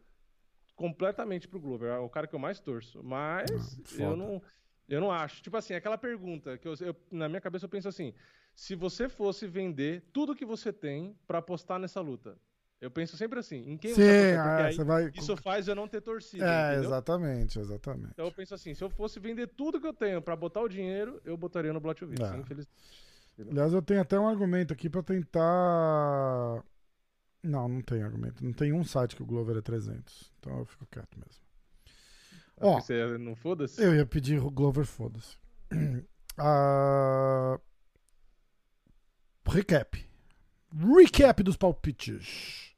completamente pro Glover. É o cara que eu mais torço. Mas Ah, eu não, eu não acho. Tipo assim, aquela pergunta que eu, eu- na minha cabeça eu penso assim: se você fosse vender tudo que você tem pra apostar nessa luta, eu penso sempre assim: em quem Sim, você vai ah, vai. isso faz eu não ter torcida. É, entendeu? exatamente, exatamente. Então eu penso assim, se eu fosse vender tudo que eu tenho pra botar o dinheiro, eu botaria no Blachowicz, É. infelizmente. Aliás, eu tenho até um argumento aqui pra tentar. Não, não tem argumento. Não tem um site que o Glover é 300. Então eu fico quieto mesmo. Ó. Porque você não foda-se? Eu ia pedir o Glover, foda-se. Ah, Recap. Recap dos palpites.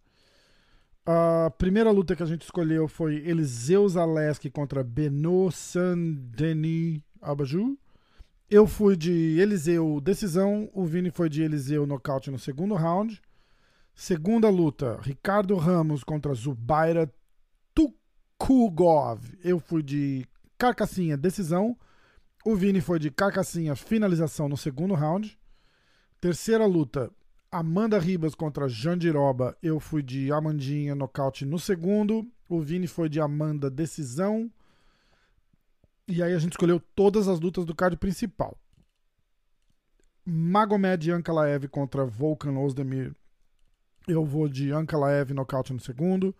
A primeira luta que a gente escolheu foi Eliseu Zaleski contra Beno Saint-Denis Abaju. Eu fui de Eliseu decisão, o Vini foi de Eliseu nocaute no segundo round. Segunda luta, Ricardo Ramos contra Zubaira Tukugov. Eu fui de Carcassinha decisão. O Vini foi de Carcassinha finalização no segundo round. Terceira luta, Amanda Ribas contra Jandiroba. Eu fui de Amandinha nocaute no segundo. O Vini foi de Amanda decisão. E aí a gente escolheu todas as lutas do card principal. Magomed Ankalaev contra Volkan Ozdemir. Eu vou de Ankalaev nocaute no segundo.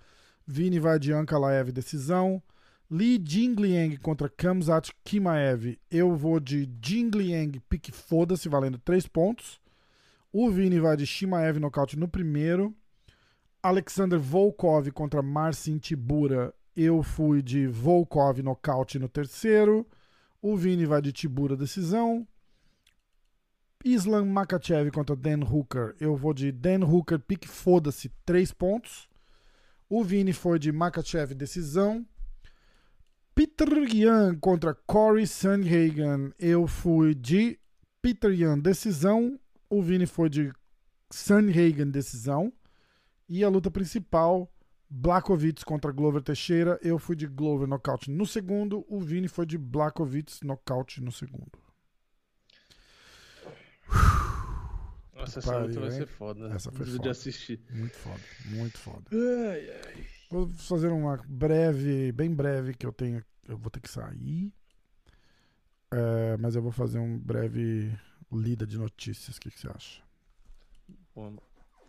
Vini vai de Ankalaev decisão. Li Jingliang contra Kamzat Kimaev. Eu vou de Jingliang pique foda-se, valendo 3 pontos. O Vini vai de Shimaev nocaute no primeiro. Alexander Volkov contra Marcin Tibura. Eu fui de Volkov nocaute no terceiro. O Vini vai de Tibura decisão. Islam Makachev contra Dan Hooker. Eu vou de Dan Hooker pique foda-se, 3 pontos. O Vini foi de Makachev decisão. Peter Yan contra Corey Sandhagen. Eu fui de Peter Yan decisão. O Vini foi de Sandhagen decisão. E a luta principal, Blakovic contra Glover Teixeira. Eu fui de Glover nocaute no segundo. O Vini foi de Blakovic nocaute no segundo. Nossa, essa luta vai ser foda. né? Essa foi de foda. assistir. Muito foda, muito foda. Ai, ai. Vou fazer uma breve, bem breve, que eu tenho. Eu vou ter que sair. É, mas eu vou fazer um breve lida de notícias. O que, que você acha? Bom,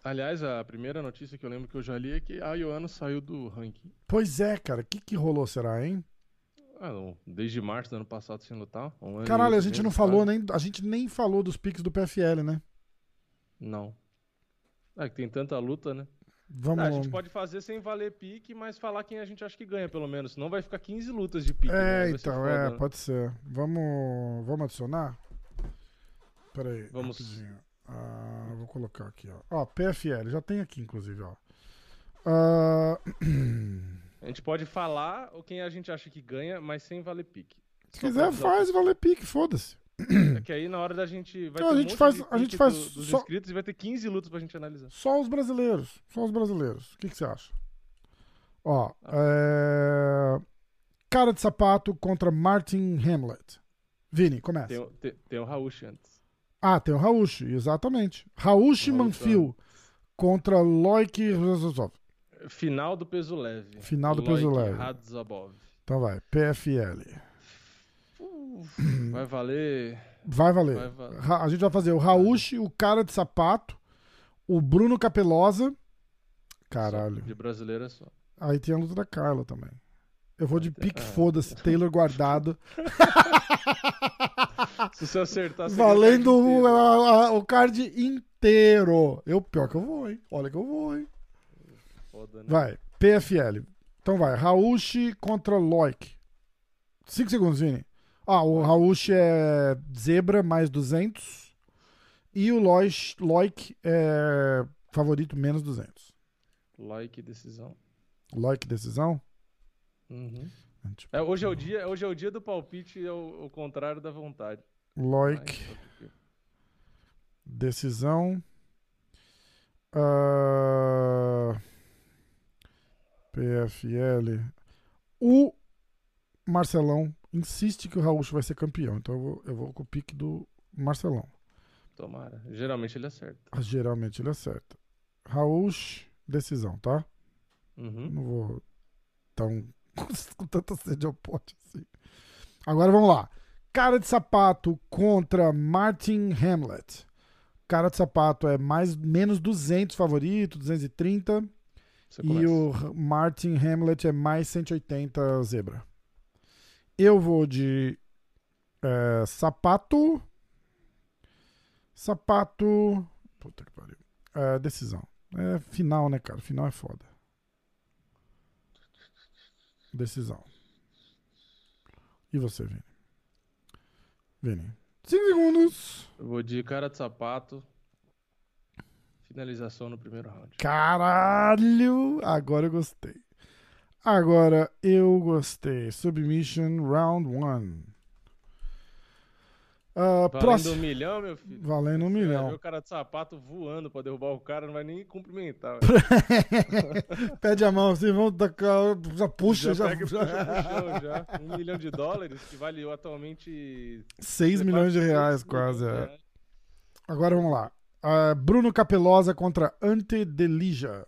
Aliás, a primeira notícia que eu lembro que eu já li é que a Ioana saiu do ranking. Pois é, cara. O que, que rolou, será, hein? Ah, não, desde março do ano passado sem lutar. um Caralho, a gente não falou, nem. A gente nem falou dos piques do PFL, né? Não. É que tem tanta luta, né? Vamos. Ah, a gente pode fazer sem valer pique, mas falar quem a gente acha que ganha, pelo menos. Senão vai ficar 15 lutas de pique. né? É, então, foda, é, né? pode ser. Vamos, vamos adicionar? Peraí. Vamos. rapidinho. Ah, vou colocar aqui, ó. Ó, PFL, já tem aqui, inclusive, ó. Ah, A gente pode falar quem a gente acha que ganha, mas sem valer pique. se Só quiser, faz valer pique, foda-se. É que aí na hora da gente vai Não, ter a um gente monte faz- a gente faz do- dos só- inscritos e vai ter 15 lutas pra gente analisar. Só os brasileiros. Só os brasileiros. O que, que você acha? Ó, Ah. é... Cara de sapato contra Martin Hamlet. Vini, começa. Tem, o- tem, tem o Rausch antes. Ah, tem o Rausch, exatamente. Rausch, Manfil contra Loic Rozozov. Final do peso leve. Final do peso Loic leve. Radzabov. Então vai, PFL. Vai valer. Vai valer. Vai valer. A gente vai fazer o Rausch, o cara de sapato, o Bruno Capelosa. Caralho. Só, de brasileiro é só. Aí tem a luta da Carla também. Eu vou de pique foda-se, Taylor guardado. Se você acertar, você Valendo o, o card inteiro. a- a- o card inteiro. Eu, pior que eu vou, hein? Olha que eu vou, hein? Foda, né? Vai, PFL. Então vai, Rausch contra Loic. 5 segundos, Vini. Ah, o Rausch é zebra, mais 200. E o Loic, Loic é favorito, menos 200. Like decisão. Loic, decisão? Uhum. Tipo, É, hoje, é o dia, hoje é o dia do palpite, é o, o contrário da vontade. Loic, Mas, decisão. Ah, PFL. O Marcelão insiste que o Rausch vai ser campeão. Então eu vou, eu vou com o pique do Marcelão. Tomara. Geralmente ele acerta. Mas Geralmente ele acerta. Rausch, decisão, tá? Uhum. Não vou tão com tanta sede ao pote assim. Agora vamos lá. Cara de sapato contra Martin Hamlet. Cara de sapato é mais menos 200 favorito, 230. Você E começa. o Martin Hamlet é mais 180 zebra. Eu vou de é, sapato. Sapato. Puta que pariu. É, decisão. É final, né, cara? Final é foda. Decisão. E você, Vini? Vini. 5 segundos. Eu vou de cara de sapato. Finalização no primeiro round. Caralho! Agora eu gostei. Agora eu gostei. Submission Round 1. Ah, Valendo próximo. um milhão, meu filho. Valendo um milhão. o cara de sapato voando pra derrubar o cara, não vai nem cumprimentar. Pede a mão assim, vamos tacar. Já puxa, já. pega e puxa já. Um milhão de dólares, que vale atualmente... 6 milhões de reais, seis quase. é. Agora vamos lá. Ah, Bruno Capelosa contra Ante Delija.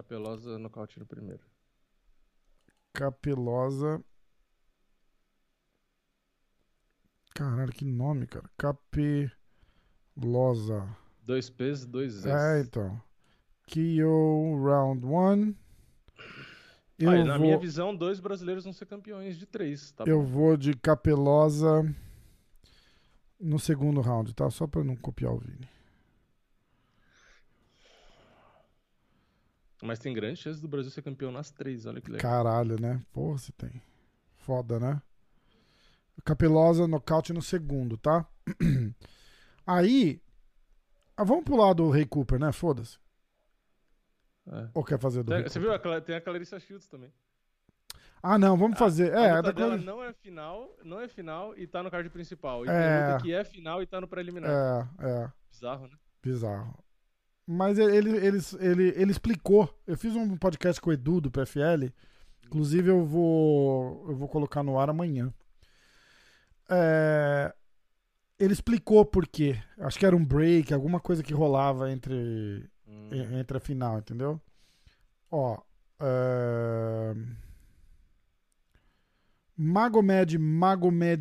Capelosa nocaute no primeiro. Capelosa. Caralho, que nome, cara. Capelosa. Dois pesos, dois Z's. É, então. KO Round 1. Eu, na minha vou, visão, dois brasileiros vão ser campeões de três, tá eu bom? vou de Capelosa no segundo round, tá? Só pra não copiar o Vini. Mas tem grande chance do Brasil ser campeão nas três, olha que legal. Caralho, né? Porra, se tem. Foda, né? Capelosa nocaute no segundo, tá? Aí. ah, vamos pular do Ray Cooper, né? Foda-se. É. Ou quer fazer do Tem- você Cooper? viu? a Tem a Clarissa Shields também. Ah, não, vamos fazer. A é, luta da dela não é final, não é final e tá no card principal. E É. tem luta que é final e tá no preliminar. é, é, Bizarro, né? bizarro. Mas ele, ele, ele, ele, explicou. Eu fiz um podcast com o Edu do PFL. Inclusive, eu vou, eu vou colocar no ar amanhã. É, ele explicou por quê. Acho que era um break, alguma coisa que rolava entre, Hum. entre a final, entendeu? Ó. É... Magomed Magomed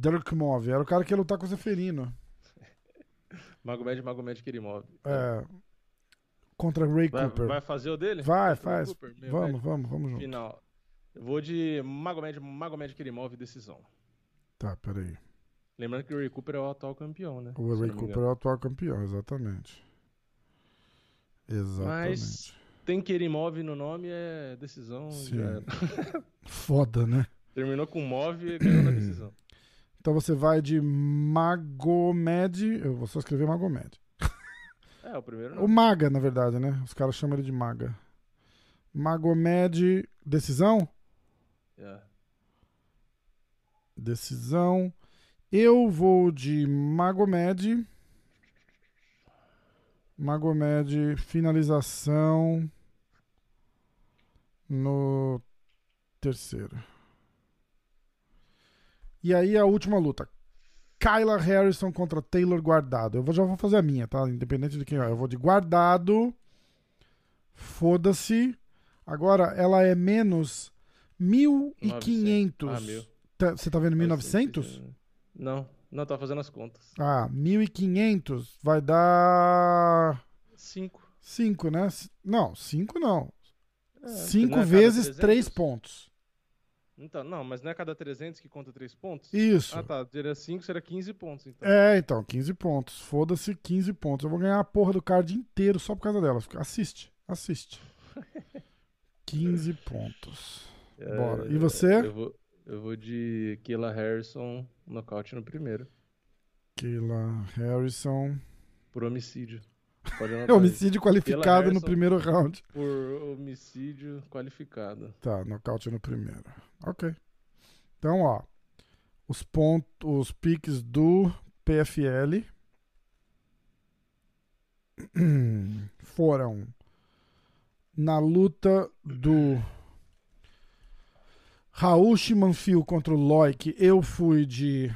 Dirkmov. Era o cara que ia lutar com o Zeferino. Magomed, Magomed Kirimov. É, contra Ray Vai, Cooper. vai fazer o dele? Vai, faz. Cooper? Vamos, vai- vamos, vamos junto. Final. Eu vou de Magomed, Magomed Kirimov decisão. Tá, peraí. Lembrando que o Ray Cooper é o atual campeão, né? O Ray Cooper é o atual campeão, exatamente. Exatamente. Mas tem Kirimov no nome, é decisão. Sim. já. Foda, né? Terminou com Move e ganhou na decisão. Então você vai de Magomed. Eu vou só escrever Magomed. É, o primeiro O não. Maga, na verdade, né? Os caras chamam ele de Maga. Magomed. Decisão? É. Decisão. Eu vou de Magomed. Magomed, finalização no terceiro. E aí a última luta. Kyla Harrison contra Taylor Guardado. Eu vou- já vou fazer a minha, tá? Independente de quem é. Eu vou de Guardado. Foda-se. Agora ela é menos 1.500. Ah, mil. Tá- Você tá vendo 1900? Faz sentido. Não, não, tá fazendo as contas. Ah, 1.500 vai dar Cinco. 5, né? Não, 5 não. É, 5 não é cada vezes 300? 3 pontos. Então, não, mas não é cada 300 que conta 3 pontos? Isso. Ah, tá. Seria 5, será 15 pontos, então. É, então, 15 pontos. Foda-se, 15 pontos. Eu vou ganhar a porra do card inteiro só por causa dela. Assiste, assiste. 15 pontos. É, Bora. E você? Eu vou, eu vou de Kayla Harrison, nocaute no primeiro. Keila Harrison. Por homicídio. É homicídio qualificado no primeiro round. Por homicídio qualificado. Tá, nocaute no primeiro. Ok. Então, ó. Os pontos, os piques do PFL foram na luta do Raush Manfio contra o Loic. Eu fui de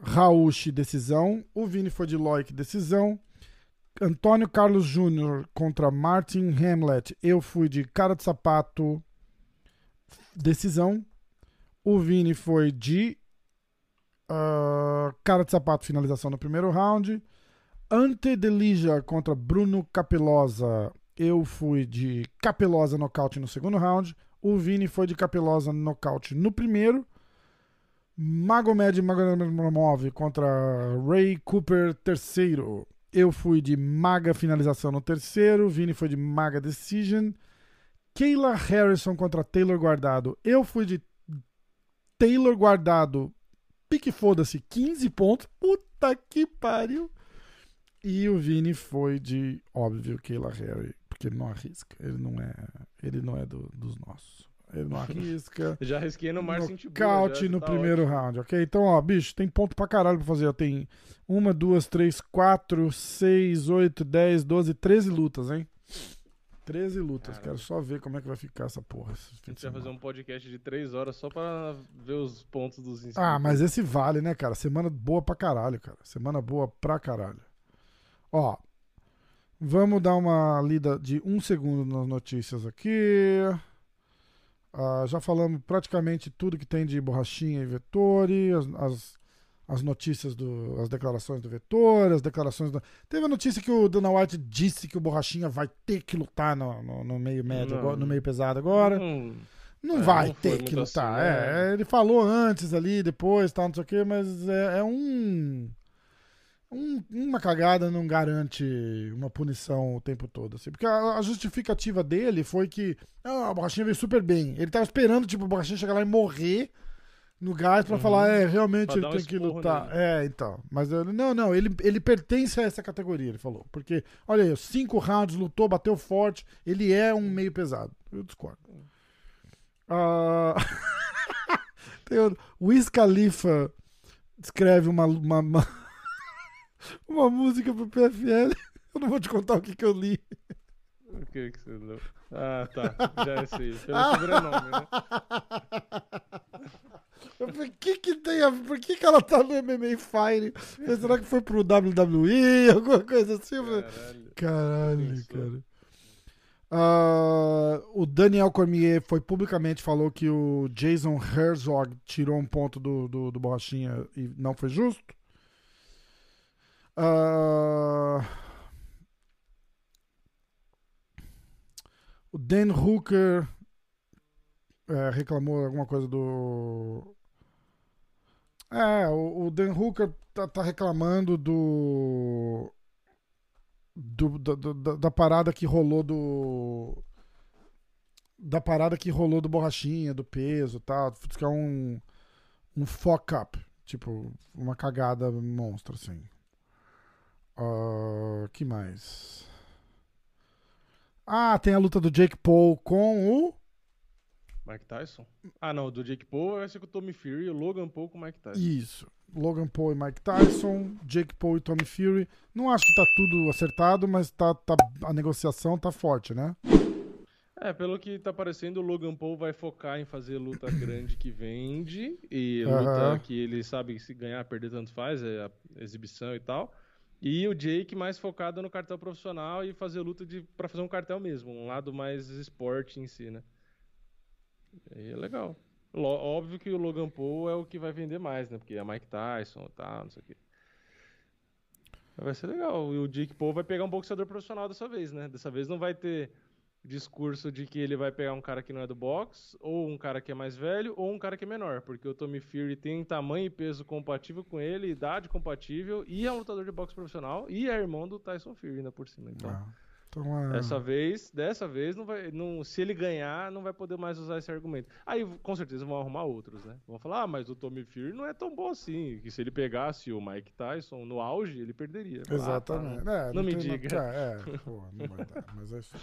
Raush decisão. O Vini foi de Loic decisão. Antônio Carlos Júnior contra Martin Hamlet. Eu fui de cara de sapato decisão. O Vini foi de ah, cara de sapato finalização no primeiro round. Ante Delija contra Bruno Capelosa. Eu fui de Capelosa nocaute no segundo round. O Vini foi de Capelosa nocaute no primeiro. Magomed Magomedov contra Ray Cooper terceiro. Eu fui de Maga finalização no terceiro. Vini foi de Maga decision. Kayla Harrison contra Taylor Guardado. Eu fui de Taylor Guardado. Pique foda-se, 15 pontos. Puta que pariu. E o Vini foi de, óbvio, Kayla Harry, porque ele não arrisca. Ele não é, ele não é do- dos nossos. Ele não arrisca. Já risquei no Marcin. Nocaute no primeiro round, ok? Então, ó, bicho, tem ponto pra caralho pra fazer. Tem uma, duas, três, quatro, seis, oito, dez, doze, treze lutas, hein? 13 lutas. Caramba. Quero só ver como é que vai ficar essa porra. A gente vai fazer um podcast de 3 horas só pra ver os pontos dos inscritos. Ah, mas esse vale, né, cara? Semana boa pra caralho, cara. Semana boa pra caralho. Ó, vamos dar uma lida de um segundo nas notícias aqui. Ah, já falamos praticamente tudo que tem de borrachinha e Vettori, as, as, as notícias, do, as declarações do Vettori, as declarações do... Teve a notícia que o Dana White disse que o borrachinha vai ter que lutar no, no, no meio médio, Não. agora- no meio pesado agora. Hum, Não É, vai não ter que lutar. assim, né? é, ele falou antes ali, depois, tal, não sei o quê, mas é, é um, um- Uma cagada não garante uma punição o tempo todo. Assim, porque a, a justificativa dele foi que ah, a borrachinha veio super bem. Ele tava esperando, tipo, a borrachinha chegar lá e morrer no gás pra Uhum. falar, é, realmente Pra ele um tem que lutar. nele. É, então. Mas não, não, ele, ele pertence a essa categoria, ele falou. Porque, olha aí, cinco rounds, lutou, bateu forte, ele é um meio pesado. Eu discordo. Ah, tem o Wiz Khalifa escreve uma, uma, uma, uma música pro PFL. Eu não vou te contar o que, que eu li. O que que você leu? Ah, tá. Já sei. Pelo sobrenome, né? Falei, que que tem a? Por que, que ela tá no MMA Fire? Será que foi pro WWE? Alguma coisa assim? Caralho. Caralho, cara. Ah, o Daniel Cormier foi publicamente falou que o Jason Herzog tirou um ponto do, do, do Borrachinha e não foi justo. Ah, o Dan Hooker é, reclamou alguma coisa do. É, o, o Dan Hooker tá, tá reclamando do do, da, da, da parada que rolou do. Da parada que rolou do borrachinha, do peso e tal. Que é um. Um fuck up. Tipo, uma cagada monstra, assim. Ah, que mais? Ah, tem a luta do Jake Paul com o. Mike Tyson? Ah, não. Do Jake Paul vai ser com o Tommy Fury o Logan Paul com o Mike Tyson. Isso. Logan Paul e Mike Tyson, Jake Paul e Tommy Fury. Não acho que tá tudo acertado, mas tá, tá, a negociação tá forte, né? É, pelo que tá parecendo, o Logan Paul vai focar em fazer luta grande que vende e luta que ele sabe que se ganhar, perder tanto faz, é a exibição e tal. E o Jake mais focado no cartel profissional e fazer luta de para fazer um cartel mesmo, um lado mais esporte em si, né? E é legal. Óbvio que o Logan Paul é o que vai vender mais, né? Porque é Mike Tyson tal, não sei o quê. Vai ser legal. E o Jake Paul vai pegar um boxeador profissional dessa vez, né? Dessa vez não vai ter discurso de que ele vai pegar um cara que não é do boxe, ou um cara que é mais velho, ou um cara que é menor, porque o Tommy Fury tem tamanho e peso compatível com ele, idade compatível, e é um lutador de boxe profissional, e é irmão do Tyson Fury ainda por cima. Então, Ah, Então, é... dessa vez, dessa vez não vai, não, se ele ganhar, não vai poder mais usar esse argumento. Aí, com certeza vão arrumar outros, né? Vão falar: "Ah, mas o Tommy Fury não é tão bom assim, que se ele pegasse o Mike Tyson no auge, ele perderia". Ah, tá, Exatamente. não- É, não me tem- diga. É, é, pô, não vai dar, mas é isso aí.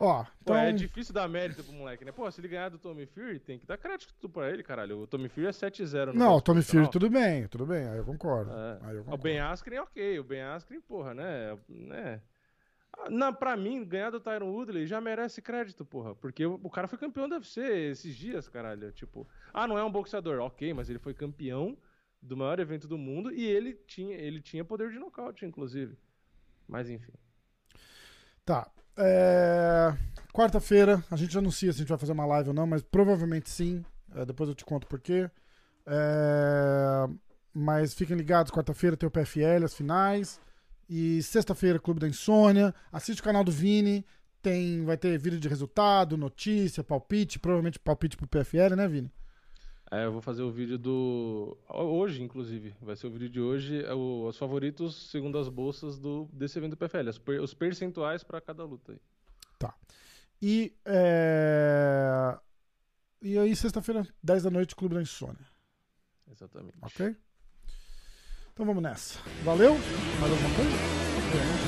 Ó, Pô, então. é difícil dar mérito pro moleque, né? Pô, se ele ganhar do Tommy Fury, tem que dar crédito pra ele, caralho. O Tommy Fury é 7-0 no Não, o Tommy Fury, profissional. tudo bem, tudo bem, aí eu concordo. É. Aí eu O concordo. Ben Askren, ok. O Ben Askren, porra, né? né? Na, pra mim, ganhar do Tyron Woodley já merece crédito, porra. Porque o, cara foi campeão do UFC esses dias, caralho. Tipo, ah, não é um boxeador. Ok, mas ele foi campeão do maior evento do mundo e ele tinha, ele tinha poder de nocaute, inclusive. Mas enfim. Tá. É, Quarta-feira, a gente anuncia se a gente vai fazer uma live ou não, mas provavelmente sim. É, depois eu te conto por quê. É, Mas fiquem ligados, quarta-feira tem o PFL, as finais. E sexta-feira, Clube da Insônia. Assiste o canal do Vini. Tem, vai ter vídeo de resultado, notícia, palpite. Provavelmente palpite pro PFL, né, Vini? É, eu vou fazer o vídeo do. Hoje, inclusive. Vai ser o vídeo de hoje. É o... Os favoritos segundo as bolsas do... desse evento do PFL. Os, per- os percentuais pra cada luta aí. E, é... e aí, sexta-feira, 10 da noite, Clube da Insônia. Exatamente. Ok? Então vamos nessa. Valeu? Mais alguma coisa?